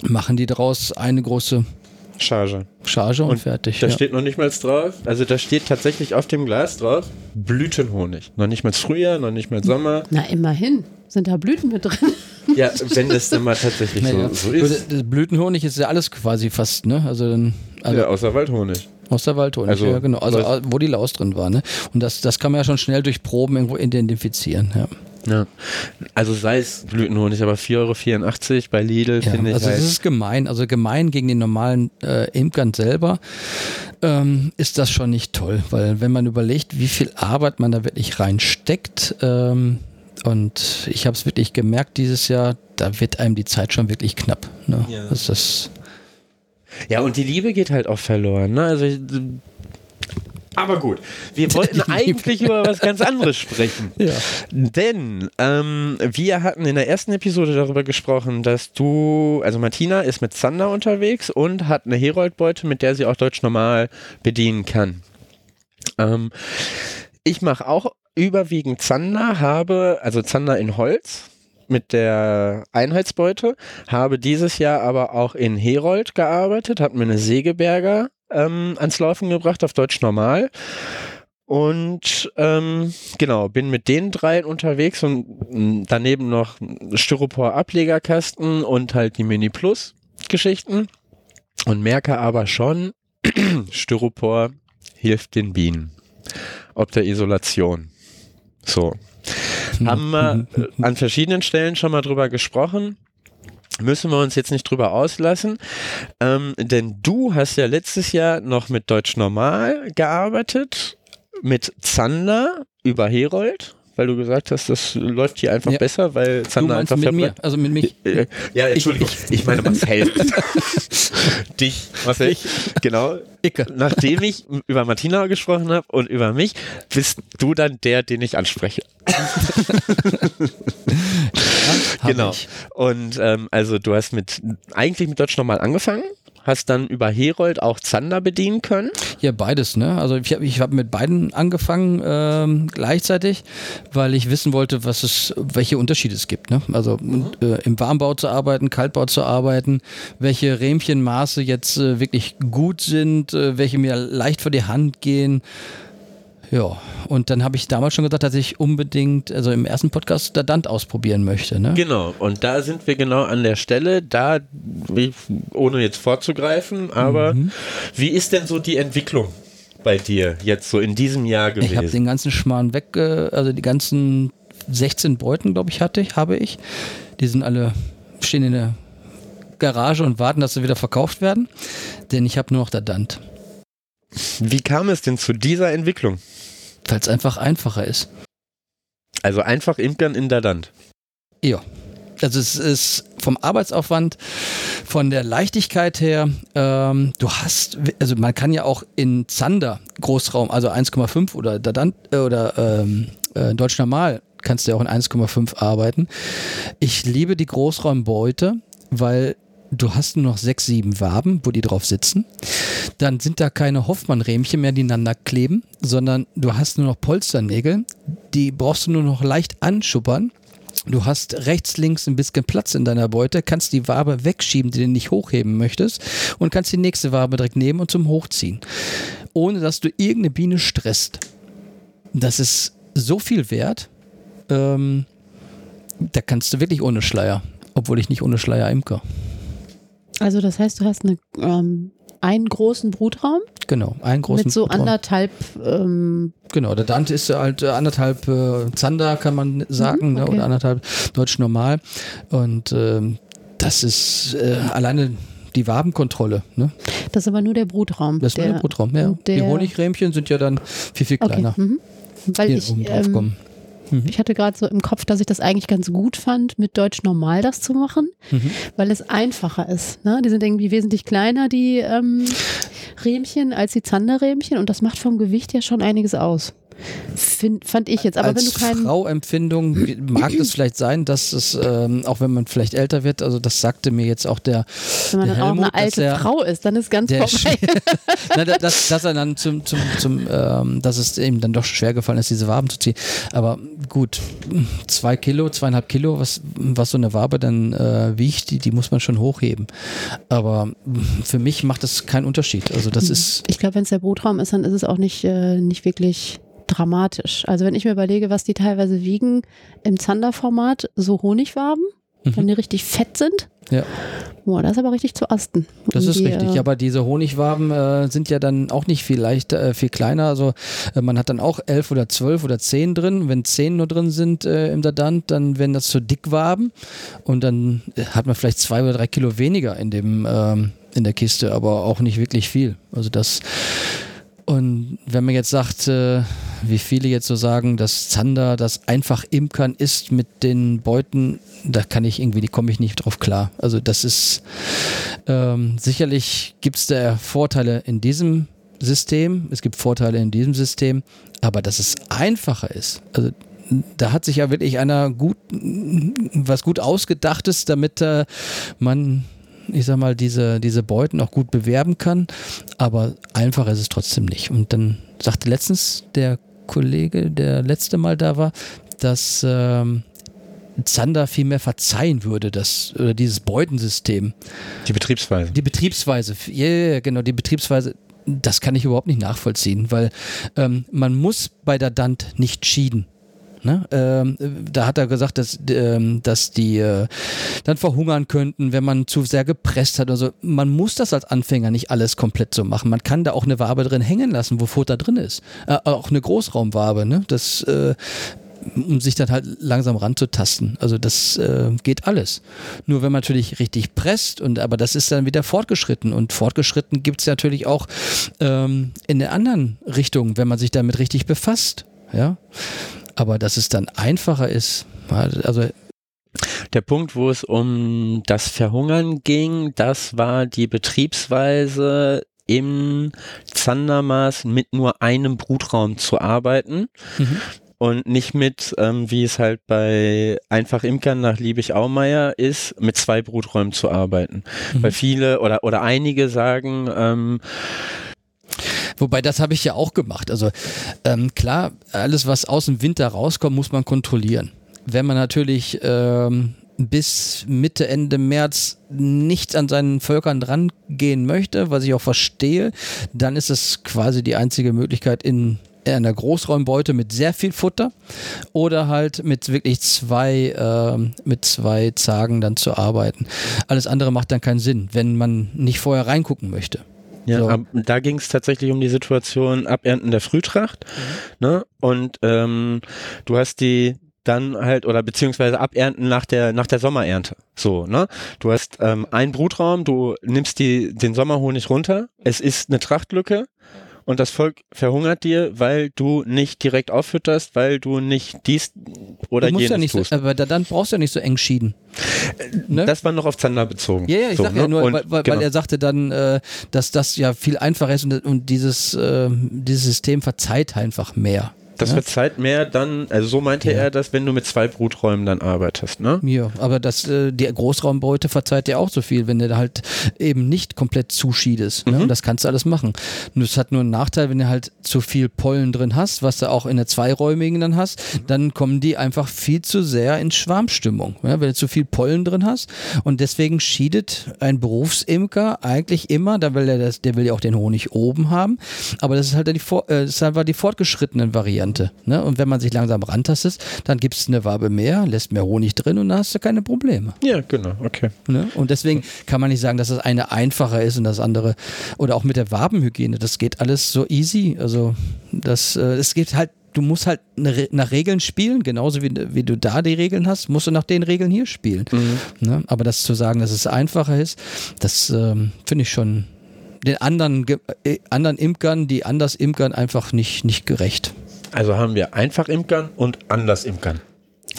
machen die daraus eine große Charge. Charge und, Und fertig. Da ja. steht noch nicht mal drauf. Also da steht tatsächlich auf dem Glas drauf Blütenhonig. Noch nicht mal Frühjahr, noch nicht mal Sommer. Na, immerhin. Sind da Blüten mit drin? Ja, wenn das dann mal tatsächlich Naja. so, so ist. Das Blütenhonig ist ja alles quasi fast, ne? Also, dann, also ja, außer Waldhonig. aus der Waldhonig, Also, ja, genau. Also wo die Laus drin war, ne? Und das, das kann man ja schon schnell durch Proben irgendwo identifizieren. Ja, Ja. Also sei es Blütenhonig, aber 4,84 Euro bei Lidl ja. finde ich Also halt. das ist gemein. Also gemein gegen den normalen äh, Imkern selber ähm, ist das schon nicht toll, weil wenn man überlegt, wie viel Arbeit man da wirklich reinsteckt, ähm, und ich habe es wirklich gemerkt dieses Jahr, da wird einem die Zeit schon wirklich knapp. Ne? Ja. Das ist Ja, und die Liebe geht halt auch verloren. Ne? Also ich, aber gut, wir wollten eigentlich über was ganz anderes sprechen. Ja. Denn ähm, wir hatten in der ersten Episode darüber gesprochen, dass du, also Martina ist mit Zander unterwegs und hat eine Heroldbeute, mit der sie auch Deutsch normal bedienen kann. Ähm, ich mache auch überwiegend Zander, habe, also Zander in Holz mit der Einheitsbeute, habe dieses Jahr aber auch in Herold gearbeitet, habe mir eine Sägeberger ähm, ans Laufen gebracht, auf Deutsch normal. Und ähm, genau, bin mit den dreien unterwegs und mh, daneben noch Styropor-Ablegerkasten und halt die Mini Plus-Geschichten. Und merke aber schon, Styropor hilft den Bienen. Ob der Isolation. So. Haben wir äh, an verschiedenen Stellen schon mal drüber gesprochen müssen wir uns jetzt nicht drüber auslassen, ähm, denn du hast ja letztes Jahr noch mit Deutsch Normal gearbeitet, mit Zander über Herold, weil du gesagt hast, das läuft hier einfach Ja. besser, weil Zander einfach mit mir, also mit mich. Äh, Ja, Entschuldigung, ich, meine Marcel. Dich, Marcel. Genau. Icke. Nachdem ich über Martina gesprochen habe und über mich, bist du dann der, den ich anspreche. Genau. Ich. Und ähm, also du hast mit eigentlich mit Deutsch nochmal angefangen, hast dann über Herold auch Zander bedienen können. Ja, beides, ne? Also ich habe ich hab mit beiden angefangen ähm, gleichzeitig, weil ich wissen wollte, was es, welche Unterschiede es gibt, ne? Also und, äh, im Warmbau zu arbeiten, Kaltbau zu arbeiten, welche Rähmchenmaße jetzt äh, wirklich gut sind, äh, welche mir leicht vor die Hand gehen. Ja, und dann habe ich damals schon gesagt, dass ich unbedingt, also im ersten Podcast, der Dant ausprobieren möchte. Ne? Genau, und da sind wir genau an der Stelle, da, ohne jetzt vorzugreifen, aber wie ist denn so die Entwicklung bei dir jetzt so in diesem Jahr Ich habe gewesen? den ganzen Schmarrn weg, äh, also die ganzen 16 Beuten, glaube ich, hatte ich, habe ich. Die sind alle, stehen in der Garage und warten, dass sie wieder verkauft werden. Denn ich habe nur noch der Dant. Wie kam es denn zu dieser Entwicklung? Weil es einfach einfacher ist. Also einfach Imkern in der Land. Ja. Also es ist vom Arbeitsaufwand, von der Leichtigkeit her, ähm, du hast, also man kann ja auch in Zander Großraum, also 1,5 oder Dadant, äh, oder ähm, äh, Deutsch Normal kannst du ja auch in 1,5 arbeiten. Ich liebe die Großraumbeute, weil du hast nur noch sechs, sieben Waben, wo die drauf sitzen. Dann sind da keine Hoffmann-Rähmchen mehr, die ineinander kleben, sondern du hast nur noch Polsternägel. Die brauchst du nur noch leicht anschuppern. Du hast rechts, links ein bisschen Platz in deiner Beute, kannst die Wabe wegschieben, die du nicht hochheben möchtest und kannst die nächste Wabe direkt nehmen und zum Hochziehen. Ohne dass du irgendeine Biene stresst. Das ist so viel wert. Ähm, da kannst du wirklich ohne Schleier. Obwohl ich nicht ohne Schleier imker. Also das heißt, du hast eine, ähm, einen großen Brutraum Genau, einen großen mit so Brutraum. anderthalb ähm, Genau, der Dante ist halt äh, anderthalb äh, Zander, kann man sagen, Mhm, ne, okay. oder anderthalb Deutsch normal. Und ähm, das ist äh, alleine die Wabenkontrolle. Ne? Das ist aber nur der Brutraum. Das ist nur der Brutraum. Ja. der- die Honigrähmchen sind ja dann viel, viel Okay. kleiner. Mhm. Weil Hier ich, oben drauf ähm, kommen. ich hatte gerade so im Kopf, dass ich das eigentlich ganz gut fand, mit Deutsch normal das zu machen, Mhm. weil es einfacher ist. Ne? Die sind irgendwie wesentlich kleiner, die ähm, Rähmchen, als die Zanderrähmchen und das macht vom Gewicht ja schon einiges aus. Find, fand ich jetzt. Aber Als wenn du keinen. Frau-Empfindung mag es vielleicht sein, dass es, ähm, auch wenn man vielleicht älter wird, also das sagte mir jetzt auch der, Wenn man der dann auch Helmut, eine alte dass er- Frau ist, dann ist ganz der vorbei. Na, da- dass, dass er dann zum, zum, zum ähm, dass es ihm dann doch schwer gefallen ist, diese Waben zu ziehen. Aber gut, zwei Kilo, zweieinhalb Kilo, was, was so eine Wabe dann äh, wiegt, die, die muss man schon hochheben. Aber für mich macht das keinen Unterschied. Also das ist, Ich glaube, wenn es der Brutraum ist, dann ist es auch nicht, äh, nicht wirklich dramatisch. Also wenn ich mir überlege, was die teilweise wiegen im Zander-Format, so Honigwaben, wenn die richtig fett sind, ja, boah, das ist aber richtig zu asten. das Und ist die, richtig. äh, Aber diese Honigwaben äh, sind ja dann auch nicht viel leichter, äh, viel kleiner. Also äh, man hat dann auch elf oder zwölf oder zehn drin. Wenn zehn nur drin sind äh, im Dadant, dann werden das zu Dickwaben und dann äh, hat man vielleicht zwei oder drei Kilo weniger in dem ähm, in der Kiste, aber auch nicht wirklich viel. Also das und wenn man jetzt sagt, äh, wie viele jetzt so sagen, dass Zander das einfach imkern ist mit den Beuten, da kann ich irgendwie, die komme ich nicht drauf klar. Also das ist ähm, sicherlich gibt es da Vorteile in diesem System, es gibt Vorteile in diesem System, aber dass es einfacher ist, also da hat sich ja wirklich einer gut, was gut ausgedachtes, damit äh, man, ich sag mal, diese, diese Beuten auch gut bewerben kann. Aber einfacher ist es trotzdem nicht. Und dann sagte letztens der Kollege, der letzte Mal da war, dass ähm, Zander viel mehr verzeihen würde, das, oder dieses Beutensystem. Die Betriebsweise. Die Betriebsweise, ja, yeah, genau, die Betriebsweise, das kann ich überhaupt nicht nachvollziehen, weil ähm, man muss bei der DANT nicht schieden. Ne? Ähm, da hat er gesagt, dass, ähm, dass die äh, dann verhungern könnten, wenn man zu sehr gepresst hat. Also man muss das als Anfänger nicht alles komplett so machen. Man kann da auch eine Wabe drin hängen lassen, wo Futter drin ist. Äh, auch eine Großraumwabe. Ne? Das äh, um sich dann halt langsam ranzutasten. Also das äh, geht alles. Nur wenn man natürlich richtig presst und aber das ist dann wieder fortgeschritten und fortgeschritten gibt es natürlich auch ähm, in der anderen Richtung, wenn man sich damit richtig befasst. Ja, aber dass es dann einfacher ist, also der Punkt, wo es um das Verhungern ging, das war die Betriebsweise im Zandermaß mit nur einem Brutraum zu arbeiten. Mhm. Und nicht mit, ähm, wie es halt bei einfach Imkern nach Liebig-Aumeier ist, mit zwei Bruträumen zu arbeiten. Mhm. Weil viele oder, oder einige sagen, ähm, Wobei, das habe ich ja auch gemacht. Also ähm, klar, alles, was aus dem Winter rauskommt, muss man kontrollieren. Wenn man natürlich ähm, bis Mitte, Ende März nicht an seinen Völkern drangehen möchte, was ich auch verstehe, dann ist es quasi die einzige Möglichkeit in einer Großräumbeute mit sehr viel Futter oder halt mit wirklich zwei, äh, mit zwei Zagen dann zu arbeiten. Alles andere macht dann keinen Sinn, wenn man nicht vorher reingucken möchte. Ja, so. da ging es tatsächlich um die Situation Abernten der Frühtracht. Mhm. Ne? Und ähm, du hast die dann halt oder beziehungsweise abernten nach der nach der Sommerernte. So, ne? Du hast ähm, einen Brutraum, du nimmst die den Sommerhonig runter. Es ist eine Trachtlücke und das Volk verhungert dir, weil du nicht direkt auffütterst, weil du nicht dies oder du jenes ja nicht tust. So, aber dann brauchst du ja nicht so eng schieden. Ne? Das war noch auf Zander bezogen. Ja, ja, ich so, sag ja ne? nur, und, weil, weil, genau. er sagte dann, äh, dass das ja viel einfacher ist und, und dieses, äh, dieses System verzeiht einfach mehr. Das ja? verzeiht mehr dann, also so meinte Ja. er das, wenn du mit zwei Bruträumen dann arbeitest, ne? Ja, aber das, äh, die Großraumbeute verzeiht dir auch so viel, wenn du da halt eben nicht komplett zuschiedest. Ne? Mhm. Und das kannst du alles machen. Es hat nur einen Nachteil, wenn du halt zu viel Pollen drin hast, was du auch in der zweiräumigen dann hast, dann kommen die einfach viel zu sehr in Schwarmstimmung. Ja? Wenn du zu viel Pollen drin hast. Und deswegen schiedet ein Berufsimker eigentlich immer, da will er das, der will ja auch den Honig oben haben, aber das ist halt die, äh, das ist einfach die fortgeschrittenen Variante. Ne? Und wenn man sich langsam rantastet, dann gibt es eine Wabe mehr, lässt mehr Honig drin und dann hast du keine Probleme. Ja, genau, okay. Ne? Und deswegen kann man nicht sagen, dass das eine einfacher ist und das andere. Oder auch mit der Wabenhygiene, das geht alles so easy. Also das, äh, es geht halt, du musst halt Re- nach Regeln spielen, genauso wie, wie du da die Regeln hast, musst du nach den Regeln hier spielen. Ne? Aber das zu sagen, dass es einfacher ist, das ähm, finde ich schon den anderen, äh, anderen Imkern, die anders imkern, einfach nicht, nicht gerecht. Also haben wir einfach Imkern und anders Imkern.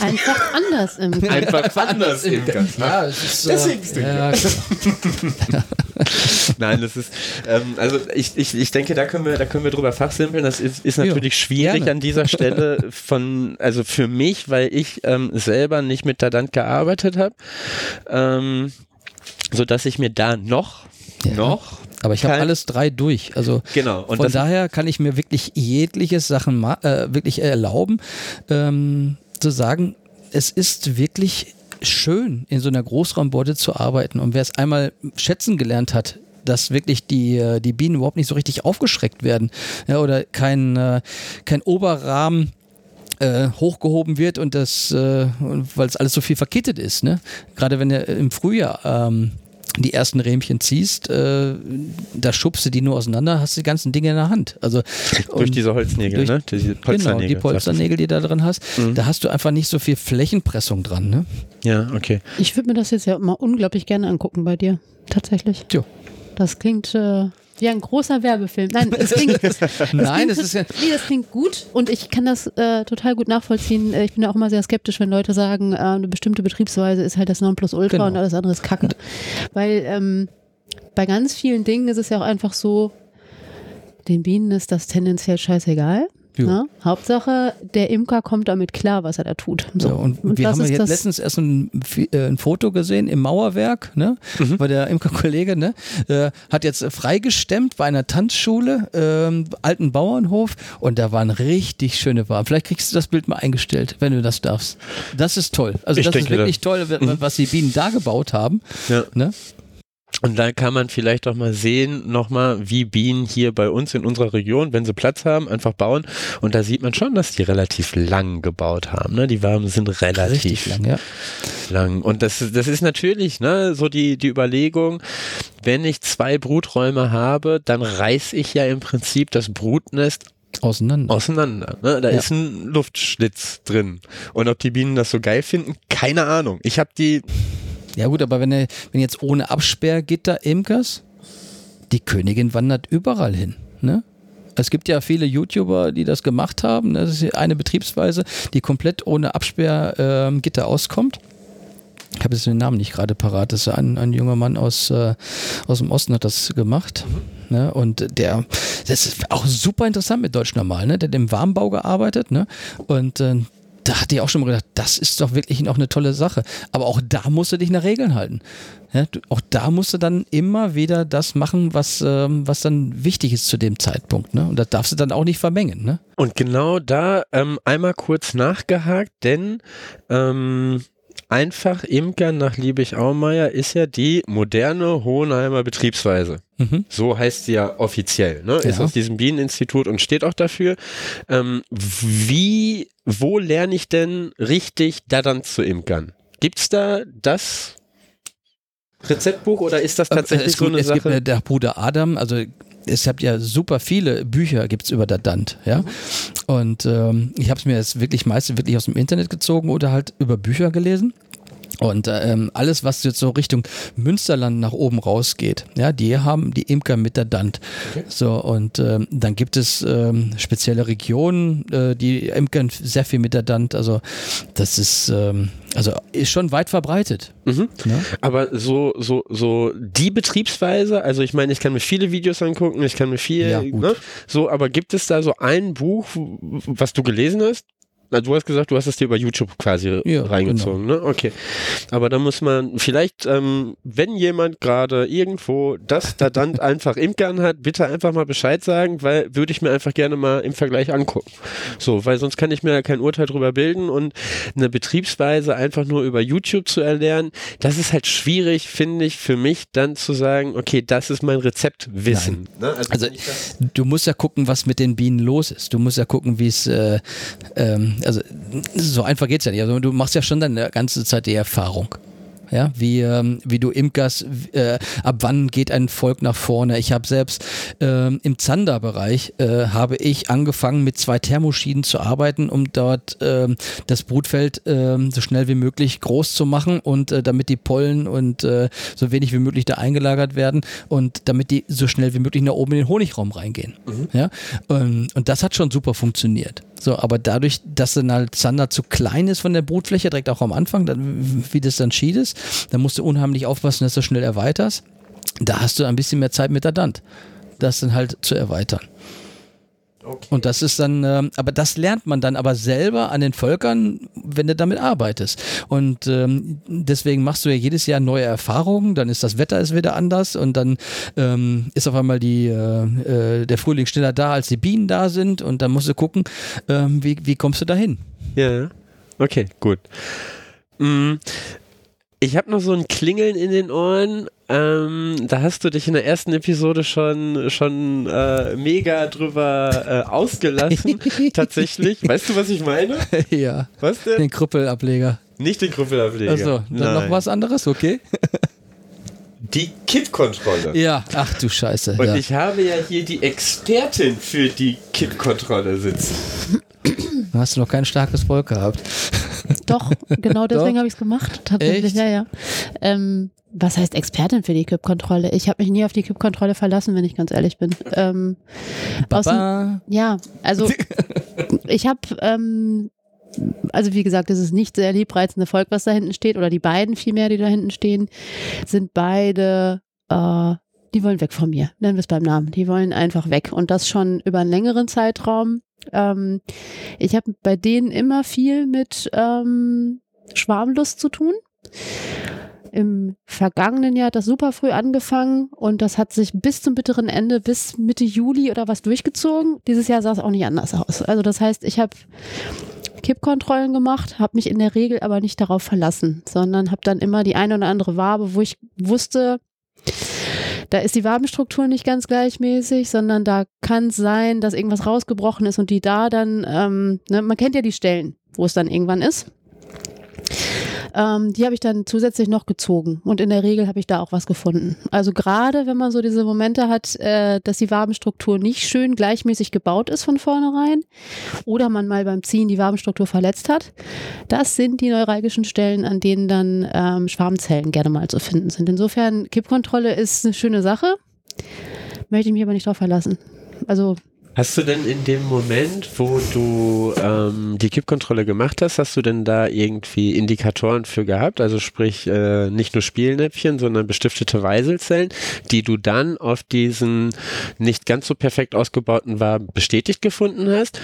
Einfach anders im Einfach anders Imkern. Ja, es ist, Deswegen äh, ja, Nein, das ist, ähm, also ich, ich, ich denke, da können wir, da können wir drüber fachsimpeln. Das ist, ist natürlich schwierig gerne. an dieser Stelle von, also für mich, weil ich ähm, selber nicht mit Dadant gearbeitet habe, ähm, so dass ich mir da noch, Ja. noch, aber ich habe alles drei durch. Also genau. Und Von daher kann ich mir wirklich jegliches Sachen ma- äh, wirklich erlauben, ähm, zu sagen, es ist wirklich schön, in so einer Großraumbeute zu arbeiten. Und wer es einmal schätzen gelernt hat, dass wirklich die, äh, die Bienen überhaupt nicht so richtig aufgeschreckt werden ja, oder kein, äh, kein Oberrahmen äh, hochgehoben wird und das, äh, weil es alles so viel verkittet ist. Ne? Gerade wenn du im Frühjahr ähm, die ersten Rähmchen ziehst, äh, da schubst du die nur auseinander, hast die ganzen Dinge in der Hand. Also durch diese Holznägel, durch- ne? Diese Genau, Polsternägel. die Polsternägel, die du da drin hast, Mhm. da hast du einfach nicht so viel Flächenpressung dran. Ne? Ja, okay. Ich würde mir das jetzt ja immer unglaublich gerne angucken bei dir. Tatsächlich. Tja. Das klingt, äh, Ja, ein großer Werbefilm. Nein, das klingt, das Nein, klingt, das ist ja. nee, das klingt gut und ich kann das äh, total gut nachvollziehen. Äh, Ich bin ja auch immer sehr skeptisch, wenn Leute sagen, äh, eine bestimmte Betriebsweise ist halt das Nonplusultra Genau. und alles andere ist Kacke. Weil ähm, bei ganz vielen Dingen ist es ja auch einfach so, den Bienen ist das tendenziell scheißegal. Jo. Ne? Hauptsache, der Imker kommt damit klar, was er da tut. So. So, und, wir das haben ja jetzt letztens erst ein, äh, ein Foto gesehen im Mauerwerk, ne? Weil der Imkerkollege, ne? Äh, hat jetzt freigestemmt bei einer Tanzschule, ähm, alten Bauernhof und da waren richtig schöne Waren. Vielleicht kriegst du das Bild mal eingestellt, wenn du das darfst. Das ist toll. Also Ich das ist wirklich toll, wa- was die Bienen da gebaut haben. Ja. Ne? Und da kann man vielleicht auch mal sehen, nochmal, wie Bienen hier bei uns in unserer Region, wenn sie Platz haben, einfach bauen. Und da sieht man schon, dass die relativ lang gebaut haben. Ne? Die Waben sind relativ Richtig lang, ja. lang. Und das, das ist natürlich ne, so die, die Überlegung, wenn ich zwei Bruträume habe, dann reiß ich ja im Prinzip das Brutnest Auseinander. auseinander. Ne? Da Ja. ist ein Luftschlitz drin. Und ob die Bienen das so geil finden, keine Ahnung. Ich habe die, Ja gut, aber wenn, er, wenn jetzt ohne Absperrgitter imkers, die Königin wandert überall hin. Ne? Es gibt ja viele YouTuber, die das gemacht haben. ne? Das ist eine Betriebsweise, die komplett ohne Absperrgitter auskommt. Ich habe jetzt den Namen nicht gerade parat. Das ist ein, ein junger Mann aus, äh, aus dem Osten hat das gemacht. Ne? Und der, das ist auch super interessant mit Deutsch Normal. Ne? Der hat im Warmbau gearbeitet. Ne? Und äh, da hatte ich auch schon mal gedacht, das ist doch wirklich auch eine tolle Sache. Aber auch da musst du dich nach Regeln halten. Ja, auch da musst du dann immer wieder das machen, was, ähm, was dann wichtig ist zu dem Zeitpunkt. Ne? Und das darfst du dann auch nicht vermengen. Ne? Und genau da ähm, einmal kurz nachgehakt, denn ähm, einfach Imkern nach Liebig-Aumeier ist ja die moderne Hohenheimer Betriebsweise. Mhm. So heißt sie ja offiziell, ne? Ist Ja. aus diesem Bieneninstitut und steht auch dafür. Ähm, wie, wo lerne ich denn richtig daran zu imkern? Gibt's da das Rezeptbuch oder ist das tatsächlich es, so eine es gibt Sache? äh, der Bruder Adam, also es habt ja super viele Bücher gibt's über Dadant, ja. Und ähm, ich habe es mir jetzt wirklich meistens wirklich aus dem Internet gezogen oder halt über Bücher gelesen. Und ähm, alles, was jetzt so Richtung Münsterland nach oben rausgeht, ja, die haben die Imker mit der Dant. So, und ähm, dann gibt es ähm, spezielle Regionen, äh, die imkern sehr viel mit der Dant. Also, das ist, ähm, also ist schon weit verbreitet. Mhm. Ne? Aber so, so, so die Betriebsweise, also ich meine, ich kann mir viele Videos angucken, ich kann mir viel, Ja, ne? So, aber gibt es da so ein Buch, was du gelesen hast? Na, du hast gesagt, du hast es dir über YouTube quasi Ja, reingezogen, ne? Okay. Aber da muss man vielleicht, ähm, wenn jemand gerade irgendwo das da dann einfach imkern hat, bitte einfach mal Bescheid sagen, weil würde ich mir einfach gerne mal im Vergleich angucken. So, weil sonst kann ich mir ja kein Urteil drüber bilden und eine Betriebsweise einfach nur über YouTube zu erlernen, das ist halt schwierig, finde ich, für mich dann zu sagen, okay, das ist mein Rezeptwissen. Ne? Also das- du musst ja gucken, was mit den Bienen los ist. Du musst ja gucken, wie es, äh, ähm, also so einfach geht's ja nicht. Also du machst ja schon die ganze Zeit die Erfahrung. Ja, wie, ähm, wie du imkerst, äh, ab wann geht ein Volk nach vorne. Ich habe selbst ähm, im Zander-Bereich äh, habe ich angefangen mit zwei Thermoschienen zu arbeiten, um dort ähm, das Brutfeld ähm, so schnell wie möglich groß zu machen und äh, damit die Pollen und äh, so wenig wie möglich da eingelagert werden und damit die so schnell wie möglich nach oben in den Honigraum reingehen. Ja? Ähm, und das hat schon super funktioniert. So, aber dadurch, dass dann halt Zander zu klein ist von der Brutfläche, direkt auch am Anfang, dann, wie das dann schied ist, dann musst du unheimlich aufpassen, dass du schnell erweiterst. Da hast du ein bisschen mehr Zeit mit der Dant, das dann halt zu erweitern. Und das ist dann, ähm, aber das lernt man dann aber selber an den Völkern, wenn du damit arbeitest. Und ähm, deswegen machst du ja jedes Jahr neue Erfahrungen, dann ist das Wetter ist wieder anders und dann ähm, ist auf einmal die, äh, äh, der Frühling schneller da, als die Bienen da sind und dann musst du gucken, ähm, wie, wie kommst du dahin. Ja, okay, gut. Mm, Ich habe noch so ein Klingeln in den Ohren. Ähm, da hast du dich in der ersten Episode schon, schon äh, mega drüber äh, ausgelassen. Tatsächlich. Weißt du, was ich meine? ja, Was denn? den Krüppelableger. Nicht den Krüppelableger. Achso, dann noch Nein. was anderes, okay? Die Kit-Kontrolle. Ja, ach du Scheiße. Und ja. ich habe ja hier die Expertin für die Kit-Kontrolle sitzen. Hast du noch kein starkes Volk gehabt. Doch, genau deswegen habe ich es gemacht. Tatsächlich, Echt? ja, ja. Ähm, was heißt Expertin für die Kippkontrolle? Ich habe mich nie auf die Kippkontrolle verlassen, wenn ich ganz ehrlich bin. Ähm, Baba. ja, also ich habe, ähm, also wie gesagt, es ist nicht sehr liebreizende Volk, was da hinten steht, oder die beiden vielmehr, die da hinten stehen, sind beide, äh, die wollen weg von mir, nennen wir es beim Namen. Die wollen einfach weg und das schon über einen längeren Zeitraum. Ähm, ich habe bei denen immer viel mit ähm, Schwarmlust zu tun. Im vergangenen Jahr hat das super früh angefangen und das hat sich bis zum bitteren Ende, bis Mitte Juli oder was durchgezogen. Dieses Jahr sah es auch nicht anders aus. Also das heißt, ich habe Kippkontrollen gemacht, habe mich in der Regel aber nicht darauf verlassen, sondern habe dann immer die eine oder andere Wabe, wo ich wusste, da ist die Wabenstruktur nicht ganz gleichmäßig, sondern da kann es sein, dass irgendwas rausgebrochen ist und die da dann, ähm, ne, man kennt ja die Stellen, wo es dann irgendwann ist. Ähm, die habe ich dann zusätzlich noch gezogen und in der Regel habe ich da auch was gefunden. Also gerade wenn man so diese Momente hat, äh, dass die Wabenstruktur nicht schön gleichmäßig gebaut ist von vornherein oder man mal beim Ziehen die Wabenstruktur verletzt hat, das sind die neuralgischen Stellen, an denen dann ähm, Schwarmzellen gerne mal zu finden sind. Insofern Kippkontrolle ist eine schöne Sache, möchte ich mich aber nicht drauf verlassen. Also Hast du denn in dem Moment, wo du ähm, die Kippkontrolle gemacht hast, hast du denn da irgendwie Indikatoren für gehabt? Also sprich äh, nicht nur Spielnäpfchen, sondern bestiftete Weiselzellen, die du dann auf diesen nicht ganz so perfekt ausgebauten Waben bestätigt gefunden hast?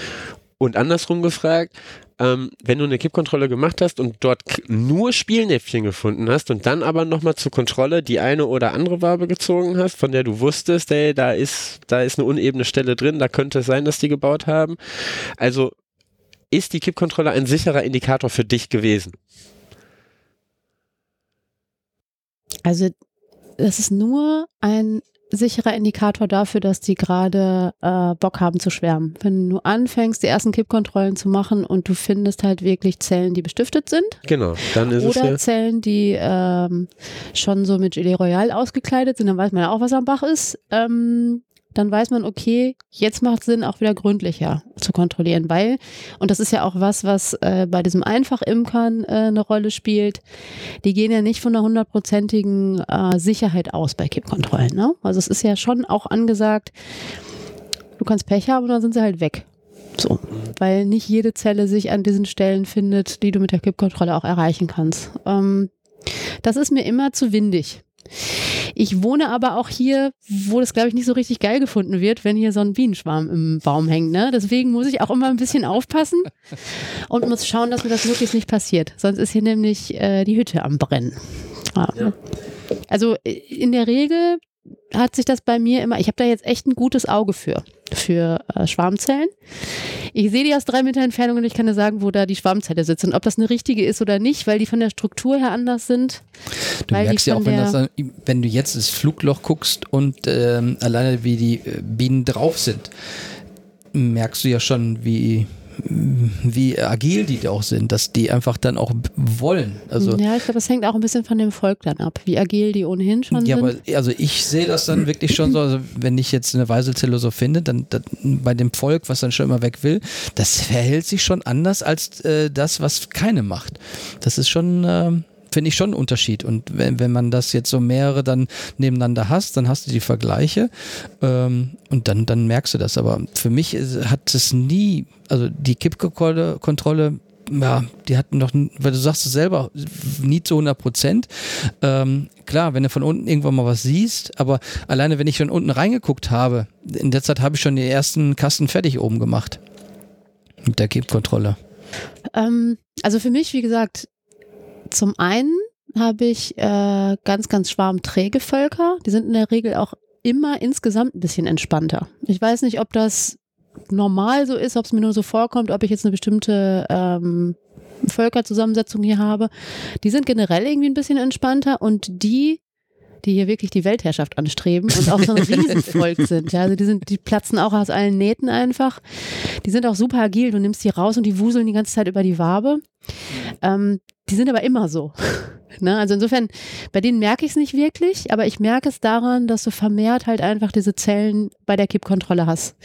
Und andersrum gefragt, ähm, wenn du eine Kippkontrolle gemacht hast und dort nur Spielnäpfchen gefunden hast und dann aber nochmal zur Kontrolle die eine oder andere Wabe gezogen hast, von der du wusstest, ey, da ist, da ist eine unebene Stelle drin, da könnte es sein, dass die gebaut haben. Also ist die Kippkontrolle ein sicherer Indikator für dich gewesen? Also das ist nur ein sicherer Indikator dafür, dass die gerade äh, Bock haben zu schwärmen. Wenn du anfängst, die ersten Kippkontrollen zu machen und du findest halt wirklich Zellen, die bestiftet sind. Genau, dann ist oder es ja. Zellen, die ähm, schon so mit Gelee Royal ausgekleidet sind, dann weiß man ja auch, was am Bach ist. Ähm, dann weiß man, okay, jetzt macht Sinn, auch wieder gründlicher zu kontrollieren, weil, und das ist ja auch was, was äh, bei diesem Einfach-Imkern äh, eine Rolle spielt, die gehen ja nicht von einer hundertprozentigen äh, Sicherheit aus bei Kippkontrollen. Ne? Also es ist ja schon auch angesagt, du kannst Pech haben und dann sind sie halt weg. So, weil nicht jede Zelle sich an diesen Stellen findet, die du mit der Kippkontrolle auch erreichen kannst. Ähm, das ist mir immer zu windig. Ich wohne aber auch hier, wo das, glaube ich, nicht so richtig geil gefunden wird, wenn hier so ein Bienenschwarm im Baum hängt. Ne? Deswegen muss ich auch immer ein bisschen aufpassen und muss schauen, dass mir das wirklich nicht passiert. Sonst ist hier nämlich äh, die Hütte am Brennen. Ja. Ja. Also äh, in der Regel hat sich das bei mir immer, ich habe da jetzt echt ein gutes Auge für, für äh, Schwarmzellen. Ich sehe die aus drei Meter Entfernung und ich kann dir sagen, wo da die Schwarmzelle sitzt und ob das eine richtige ist oder nicht, weil die von der Struktur her anders sind. Du merkst ja auch, wenn, das wenn du jetzt ins Flugloch guckst und ähm, alleine wie die äh, Bienen drauf sind, merkst du ja schon, wie, wie agil die auch sind, dass die einfach dann auch wollen. Also ja, ich glaube, das hängt auch ein bisschen von dem Volk dann ab, wie agil die ohnehin schon Ja, sind. aber also ich sehe das dann wirklich schon so, also wenn ich jetzt eine Weiselzelle so finde, dann, dann bei dem Volk, was dann schon immer weg will, das verhält sich schon anders als äh, das, was keine macht. Das ist schon, ähm, finde ich schon ein Unterschied. Und wenn, wenn man das jetzt so mehrere dann nebeneinander hast, dann hast du die Vergleiche ähm, und dann, dann merkst du das. Aber für mich ist, hat es nie, also die Kippkontrolle Kontrolle ja, die hatten doch, n- weil du sagst es selber, nie zu 100 Prozent. Ähm, klar, wenn du von unten irgendwann mal was siehst, aber alleine, wenn ich von unten reingeguckt habe, in der Zeit habe ich schon die ersten Kasten fertig oben gemacht. Mit der Kippkontrolle. Ähm, also für mich, wie gesagt, zum einen habe ich äh, ganz, ganz schwarmträge Völker. Die sind in der Regel auch immer insgesamt ein bisschen entspannter. Ich weiß nicht, ob das normal so ist, ob es mir nur so vorkommt, ob ich jetzt eine bestimmte ähm, Völkerzusammensetzung hier habe. Die sind generell irgendwie ein bisschen entspannter und die, die hier wirklich die Weltherrschaft anstreben und auch so ein Riesenvolk sind. Ja, also die sind, die platzen auch aus allen Nähten einfach. Die sind auch super agil. Du nimmst die raus und die wuseln die ganze Zeit über die Wabe. Ähm, die sind aber immer so. Ne? Also insofern, bei denen merke ich es nicht wirklich, aber ich merke es daran, dass du vermehrt halt einfach diese Zellen bei der Kippkontrolle hast.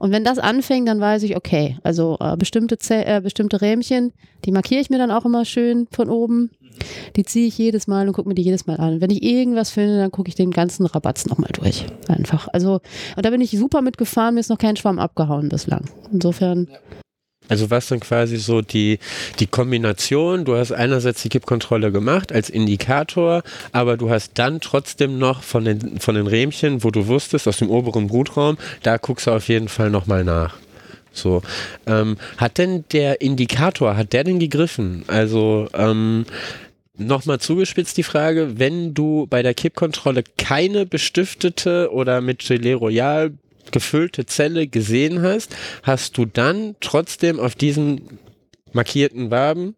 Und wenn das anfängt, dann weiß ich, okay, also äh, bestimmte, äh, bestimmte Rähmchen, die markiere ich mir dann auch immer schön von oben. Die ziehe ich jedes Mal und gucke mir die jedes Mal an. Wenn ich irgendwas finde, dann gucke ich den ganzen Rabatz nochmal durch. Einfach. Also, und da bin ich super mitgefahren, mir ist noch kein Schwamm abgehauen bislang. Insofern. Ja. Also was dann quasi so die, die Kombination, du hast einerseits die Kippkontrolle gemacht als Indikator, aber du hast dann trotzdem noch von den, von den Rähmchen, wo du wusstest, aus dem oberen Brutraum, da guckst du auf jeden Fall nochmal nach. So. Ähm, hat denn der Indikator, hat der denn gegriffen? Also ähm, nochmal zugespitzt die Frage, wenn du bei der Kippkontrolle keine bestiftete oder mit Gelee Royal gefüllte Zelle gesehen hast, hast du dann trotzdem auf diesen markierten Waben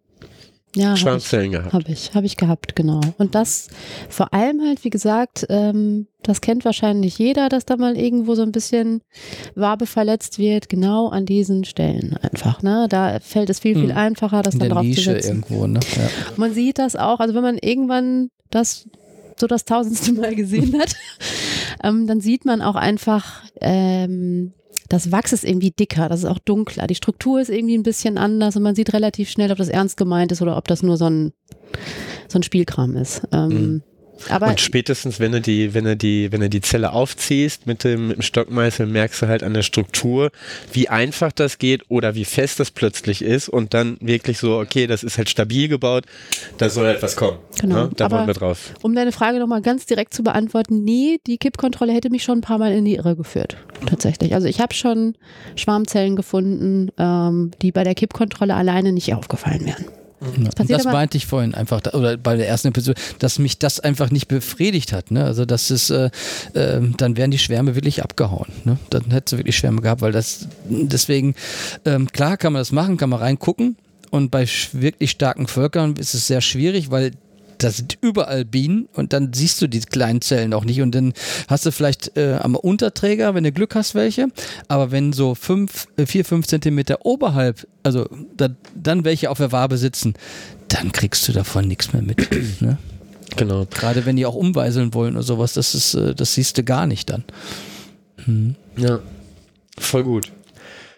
ja, Schwarmzellen gehabt. Habe ich, habe ich gehabt, genau. Und das vor allem halt, wie gesagt, ähm, das kennt wahrscheinlich jeder, dass da mal irgendwo so ein bisschen Wabe verletzt wird, genau an diesen Stellen einfach. Ne? Da fällt es viel, viel hm. einfacher, das In dann drauf Nische zu setzen. Irgendwo, ne? Ja. Man sieht das auch, also wenn man irgendwann das so das tausendste Mal gesehen hat, ähm, dann sieht man auch einfach, ähm, das Wachs ist irgendwie dicker, das ist auch dunkler, die Struktur ist irgendwie ein bisschen anders und man sieht relativ schnell, ob das ernst gemeint ist oder ob das nur so ein, so ein Spielkram ist. Ähm, mhm. Aber und spätestens, wenn du die, wenn du die, wenn du die Zelle aufziehst mit dem, mit dem Stockmeißel, merkst du halt an der Struktur, wie einfach das geht oder wie fest das plötzlich ist und dann wirklich so, okay, das ist halt stabil gebaut, da soll etwas kommen. Genau. Ne? Da Aber wollen wir drauf. Um deine Frage nochmal ganz direkt zu beantworten, nee, die Kippkontrolle hätte mich schon ein paar Mal in die Irre geführt. Tatsächlich. Also ich habe schon Schwarmzellen gefunden, ähm, die bei der Kippkontrolle alleine nicht aufgefallen wären. Das, das meinte ich vorhin einfach, oder bei der ersten Episode, dass mich das einfach nicht befriedigt hat. Ne? Also das ist, äh, äh, dann wären die Schwärme wirklich abgehauen. Ne? Dann hättest du wirklich Schwärme gehabt, weil das, deswegen, ähm, klar kann man das machen, kann man reingucken. Und bei wirklich starken Völkern ist es sehr schwierig, weil da sind überall Bienen und dann siehst du die kleinen Zellen auch nicht und dann hast du vielleicht äh, am Unterträger, wenn du Glück hast, welche, aber wenn so fünf, äh, vier, fünf Zentimeter oberhalb, also da, dann welche auf der Wabe sitzen, dann kriegst du davon nichts mehr mit. ne? Genau. Gerade wenn die auch umweiseln wollen oder sowas, das ist, äh, das siehst du gar nicht dann. Hm. Ja, voll gut.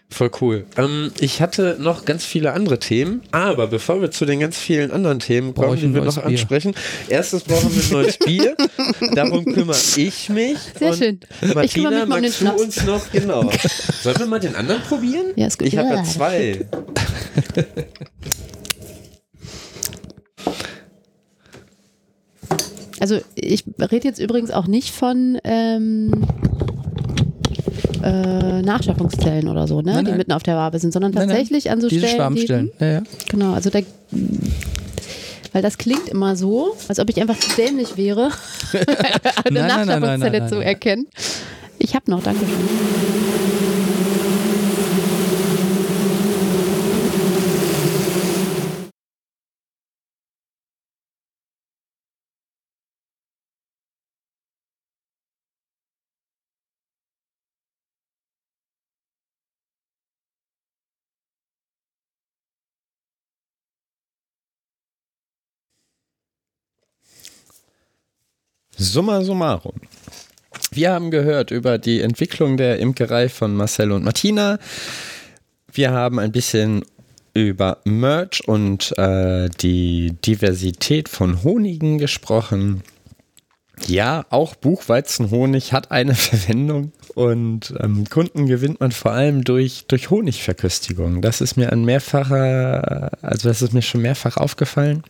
Voll cool. Ähm, ich hatte noch ganz viele andere Themen, aber bevor wir zu den ganz vielen anderen Themen kommen, die wir noch Bier. ansprechen, erstes brauchen wir ein neues Bier. Darum kümmere ich mich. Sehr schön. Martina, magst du uns noch, genau. Sollen wir mal den anderen probieren? Ja, ist gut. Ich habe ja zwei. Also ich rede jetzt übrigens auch nicht von ähm, äh, Nachschaffungszellen oder so, ne? Nein, die mitten auf der Wabe sind, sondern tatsächlich nein, an so Diese Stellen. Schwarmstellen. Die, ja, ja. Genau, also da, weil das klingt immer so, als ob ich einfach zu dämlich wäre, eine nein, Nachschaffungszelle zu erkennen. Ich habe noch, danke schön. Summa summarum. Wir haben gehört über die Entwicklung der Imkerei von Marcel und Martina. Wir haben ein bisschen über Merch und äh, die Diversität von Honigen gesprochen. Ja, auch Buchweizenhonig hat eine Verwendung und ähm, Kunden gewinnt man vor allem durch, durch Honigverköstigung. Das ist mir ein mehrfacher, also das ist mir schon mehrfach aufgefallen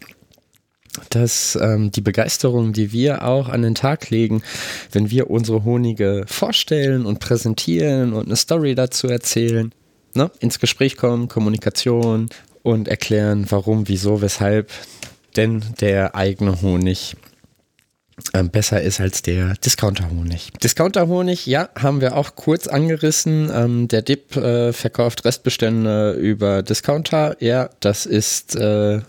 dass ähm, die Begeisterung, die wir auch an den Tag legen, wenn wir unsere Honige vorstellen und präsentieren und eine Story dazu erzählen, ne, ins Gespräch kommen, Kommunikation und erklären, warum, wieso, weshalb denn der eigene Honig besser ist als der Discounter-Honig. Discounter-Honig, ja, haben wir auch kurz angerissen. Ähm, der Dip äh, verkauft Restbestände über Discounter. Ja, das ist, äh,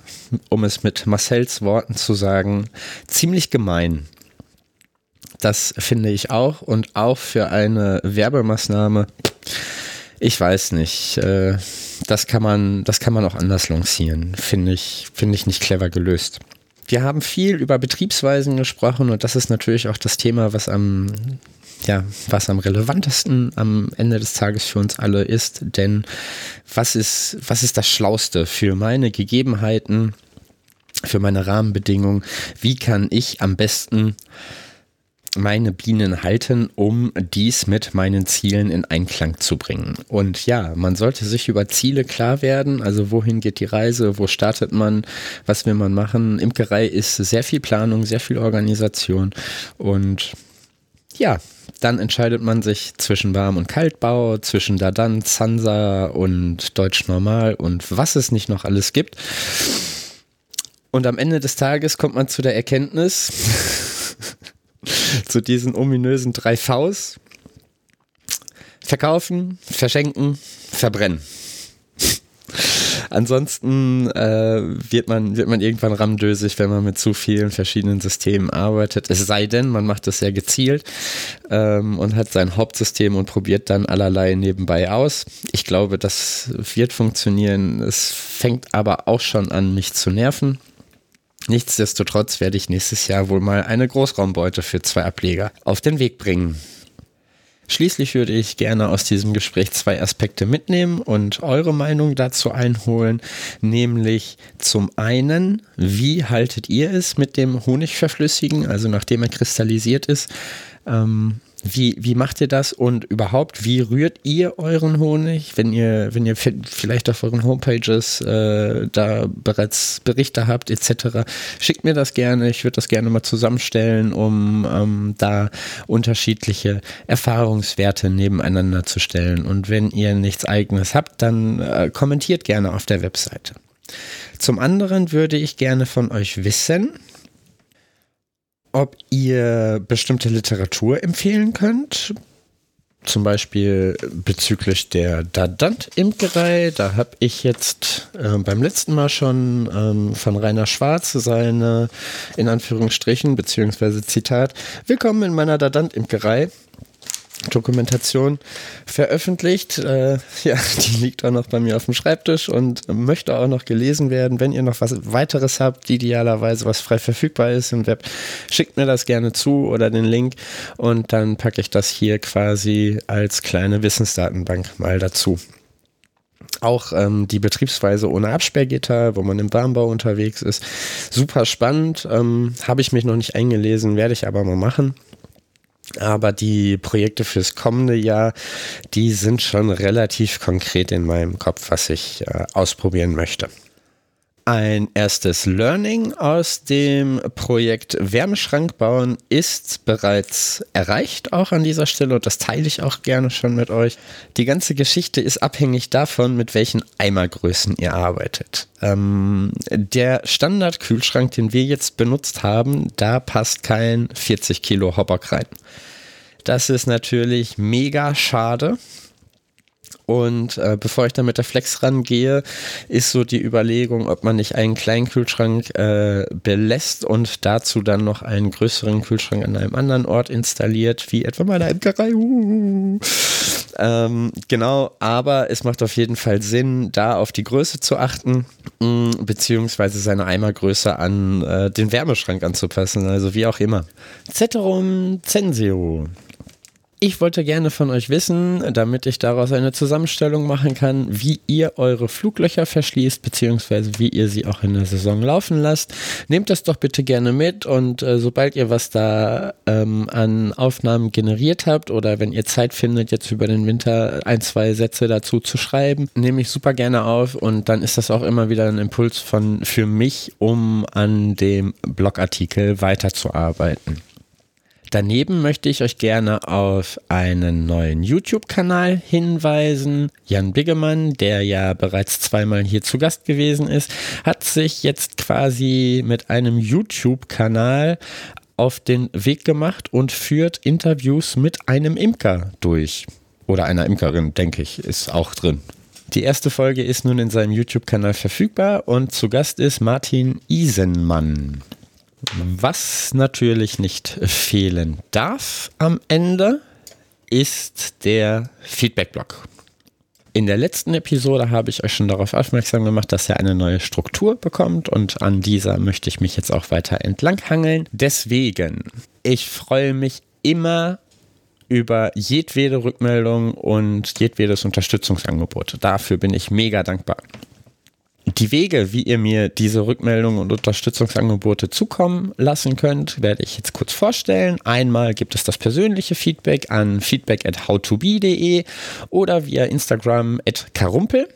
um es mit Marcells Worten zu sagen, ziemlich gemein. Das finde ich auch und auch für eine Werbemaßnahme. Ich weiß nicht. Äh, das kann man, das kann man auch anders lancieren. Finde ich, finde ich nicht clever gelöst. Wir haben viel über Betriebsweisen gesprochen und das ist natürlich auch das Thema, was am ja, was am relevantesten am Ende des Tages für uns alle ist. Denn was ist, was ist das Schlauste für meine Gegebenheiten, für meine Rahmenbedingungen? Wie kann ich am besten meine Bienen halten, um dies mit meinen Zielen in Einklang zu bringen. Und ja, man sollte sich über Ziele klar werden, also wohin geht die Reise, wo startet man, was will man machen. Imkerei ist sehr viel Planung, sehr viel Organisation und ja, dann entscheidet man sich zwischen Warm- und Kaltbau, zwischen Dadan, Zansa und Deutsch Normal und was es nicht noch alles gibt. Und am Ende des Tages kommt man zu der Erkenntnis, zu diesen ominösen drei Vs. Verkaufen, verschenken, verbrennen. Ansonsten äh, wird, man, wird man irgendwann ramdösig, wenn man mit zu vielen verschiedenen Systemen arbeitet. Es sei denn, man macht das sehr gezielt ähm, und hat sein Hauptsystem und probiert dann allerlei nebenbei aus. Ich glaube, das wird funktionieren. Es fängt aber auch schon an, mich zu nerven. Nichtsdestotrotz werde ich nächstes Jahr wohl mal eine Großraumbeute für zwei Ableger auf den Weg bringen. Schließlich würde ich gerne aus diesem Gespräch zwei Aspekte mitnehmen und eure Meinung dazu einholen, nämlich zum einen, wie haltet ihr es mit dem Honigverflüssigen, also nachdem er kristallisiert ist, ähm, wie, wie macht ihr das und überhaupt, wie rührt ihr euren Honig, wenn ihr, wenn ihr vielleicht auf euren Homepages äh, da bereits Berichte habt etc. Schickt mir das gerne, ich würde das gerne mal zusammenstellen, um ähm, da unterschiedliche Erfahrungswerte nebeneinander zu stellen. Und wenn ihr nichts eigenes habt, dann äh, kommentiert gerne auf der Webseite. Zum anderen würde ich gerne von euch wissen, ob ihr bestimmte Literatur empfehlen könnt. Zum Beispiel bezüglich der Dadant-Imkerei. Da habe ich jetzt äh, beim letzten Mal schon ähm, von Rainer Schwarz seine, in Anführungsstrichen, beziehungsweise Zitat, Willkommen in meiner Dadant-Imkerei Dokumentation veröffentlicht. Äh, ja, die liegt auch noch bei mir auf dem Schreibtisch und möchte auch noch gelesen werden. Wenn ihr noch was weiteres habt, idealerweise was frei verfügbar ist im Web, schickt mir das gerne zu oder den Link und dann packe ich das hier quasi als kleine Wissensdatenbank mal dazu. Auch ähm, die Betriebsweise ohne Absperrgitter, wo man im Warmbau unterwegs ist. Super spannend. Ähm, Habe ich mich noch nicht eingelesen, werde ich aber mal machen. Aber die Projekte fürs kommende Jahr, die sind schon relativ konkret in meinem Kopf, was ich äh, ausprobieren möchte. Ein erstes Learning aus dem Projekt Wärmeschrank bauen ist bereits erreicht, auch an dieser Stelle, und das teile ich auch gerne schon mit euch. Die ganze Geschichte ist abhängig davon, mit welchen Eimergrößen ihr arbeitet. Ähm, der Standardkühlschrank, den wir jetzt benutzt haben, da passt kein 40 Kilo Hopper rein. Das ist natürlich mega schade. Und äh, bevor ich dann mit der Flex rangehe, ist so die Überlegung, ob man nicht einen kleinen Kühlschrank äh, belässt und dazu dann noch einen größeren Kühlschrank an einem anderen Ort installiert, wie etwa bei der Imkerei. Ähm, genau, aber es macht auf jeden Fall Sinn, da auf die Größe zu achten, mh, mm, beziehungsweise seine Eimergröße an äh, den Wärmeschrank anzupassen, also wie auch immer. Ceterum Censeo. Ich wollte gerne von euch wissen, damit ich daraus eine Zusammenstellung machen kann, wie ihr eure Fluglöcher verschließt, beziehungsweise wie ihr sie auch in der Saison laufen lasst. Nehmt das doch bitte gerne mit und äh, sobald ihr was da ähm, an Aufnahmen generiert habt oder wenn ihr Zeit findet, jetzt über den Winter ein, zwei Sätze dazu zu schreiben, nehme ich super gerne auf und dann ist das auch immer wieder ein Impuls von für mich, um an dem Blogartikel weiterzuarbeiten. Daneben möchte ich euch gerne auf einen neuen YouTube-Kanal hinweisen. Jan Biggemann, der ja bereits zweimal hier zu Gast gewesen ist, hat sich jetzt quasi mit einem YouTube-Kanal auf den Weg gemacht und führt Interviews mit einem Imker durch. Oder einer Imkerin, denke ich, ist auch drin. Die erste Folge ist nun in seinem YouTube-Kanal verfügbar und zu Gast ist Martin Isenmann. Was natürlich nicht fehlen darf am Ende, ist der Feedback-Blog. In der letzten Episode habe ich euch schon darauf aufmerksam gemacht, dass er eine neue Struktur bekommt und an dieser möchte ich mich jetzt auch weiter entlanghangeln. Deswegen, ich freue mich immer über jedwede Rückmeldung und jedwedes Unterstützungsangebot. Dafür bin ich mega dankbar. Die Wege, wie ihr mir diese Rückmeldungen und Unterstützungsangebote zukommen lassen könnt, werde ich jetzt kurz vorstellen. Einmal gibt es das persönliche Feedback an feedback at howtobe.de oder via Instagram at karumpel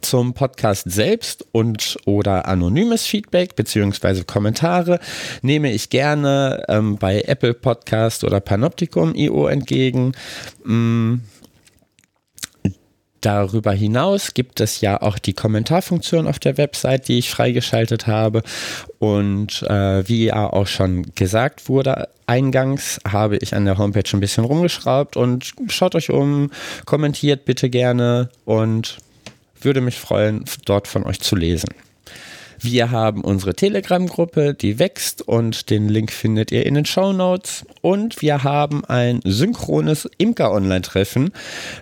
zum Podcast selbst und oder anonymes Feedback beziehungsweise Kommentare nehme ich gerne ähm, bei Apple Podcast oder Panoptikum.io entgegen. Mm, Darüber hinaus gibt es ja auch die Kommentarfunktion auf der Website, die ich freigeschaltet habe. Und äh, wie ja auch schon gesagt wurde, eingangs habe ich an der Homepage ein bisschen rumgeschraubt und schaut euch um, kommentiert bitte gerne und würde mich freuen, dort von euch zu lesen. Wir haben unsere Telegram-Gruppe, die wächst und den Link findet ihr in den Show Notes. Und wir haben ein synchrones Imker-Online-Treffen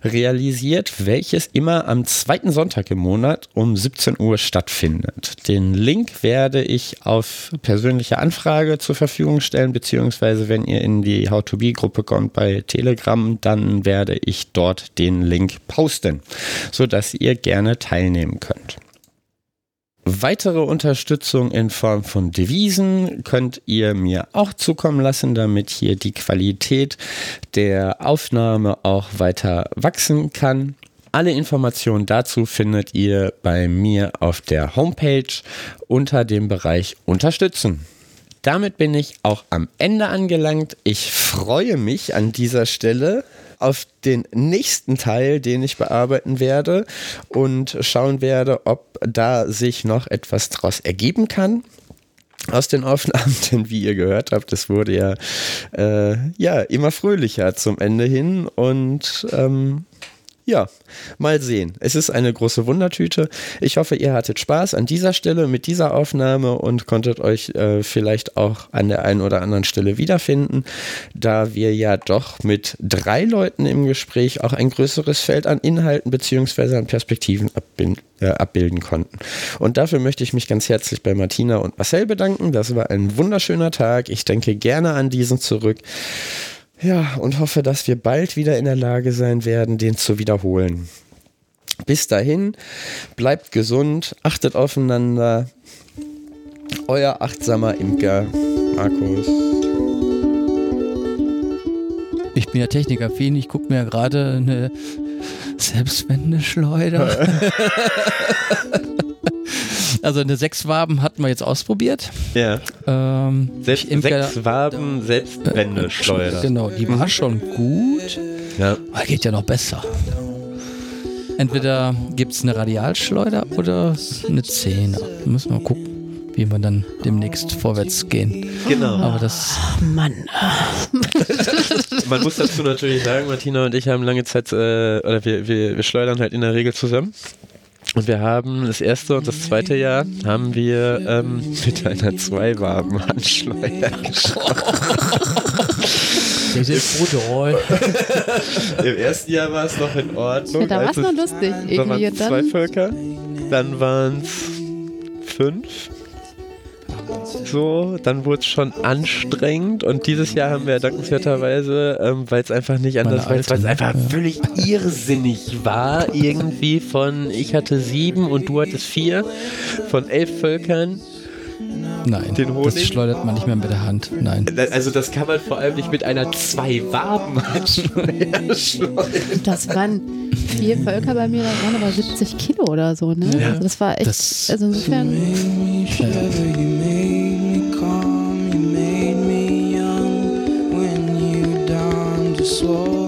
realisiert, welches immer am zweiten Sonntag im Monat um 17 Uhr stattfindet. Den Link werde ich auf persönliche Anfrage zur Verfügung stellen, beziehungsweise wenn ihr in die How-to-Be-Gruppe kommt bei Telegram, dann werde ich dort den Link posten, sodass ihr gerne teilnehmen könnt. Weitere Unterstützung in Form von Devisen könnt ihr mir auch zukommen lassen, damit hier die Qualität der Aufnahme auch weiter wachsen kann. Alle Informationen dazu findet ihr bei mir auf der Homepage unter dem Bereich Unterstützen. Damit bin ich auch am Ende angelangt. Ich freue mich an dieser Stelle auf den nächsten Teil, den ich bearbeiten werde und schauen werde, ob da sich noch etwas daraus ergeben kann aus den Aufnahmen, denn wie ihr gehört habt, es wurde ja, äh, ja immer fröhlicher zum Ende hin und ähm, ja, mal sehen. Es ist eine große Wundertüte. Ich hoffe, ihr hattet Spaß an dieser Stelle mit dieser Aufnahme und konntet euch äh, vielleicht auch an der einen oder anderen Stelle wiederfinden, da wir ja doch mit drei Leuten im Gespräch auch ein größeres Feld an Inhalten bzw. an Perspektiven abbilden, äh, abbilden konnten. Und dafür möchte ich mich ganz herzlich bei Martina und Marcel bedanken. Das war ein wunderschöner Tag. Ich denke gerne an diesen zurück. Ja, und hoffe, dass wir bald wieder in der Lage sein werden, den zu wiederholen. Bis dahin, bleibt gesund, achtet aufeinander. Euer achtsamer Imker, Markus. Ich bin ja Technikaffin, ich gucke mir gerade eine Selbstwendeschleuder. Also eine Sechswaben hatten wir jetzt ausprobiert. Ja. Ähm, Selbst, Imker- sechs Waben Selbstwendeschleuder. Genau, die war schon gut. Ja. Aber geht ja noch besser. Entweder gibt es eine Radialschleuder oder eine Zehner. Müssen wir mal gucken, wie wir dann demnächst vorwärts gehen. Genau. Aber das, Mann. Man muss dazu natürlich sagen, Martina und ich haben lange Zeit, äh, oder wir, wir, wir schleudern halt in der Regel zusammen. Und wir haben das erste und das zweite Jahr haben wir ähm, mit einer Zweiwaben-Handschleuder das ist brutal. Im ersten Jahr war es noch in Ordnung. Ja, da war es noch lustig. Da Irgendwie waren zwei. Völker. Dann waren es fünf. So, dann wurde es schon anstrengend und dieses Jahr haben wir dankenswerterweise, ähm, weil es einfach nicht anders, es weil es einfach völlig irrsinnig war, irgendwie von ich hatte sieben und du hattest vier, von elf Völkern. Nein, Den das schleudert man nicht mehr mit der Hand. Nein. Also das kann man vor allem nicht mit einer zwei waben schleudern. Das waren vier Völker bei mir, da waren aber 70 Kilo oder so, ne? Ja. Also das war echt. Das- also insofern. Slow.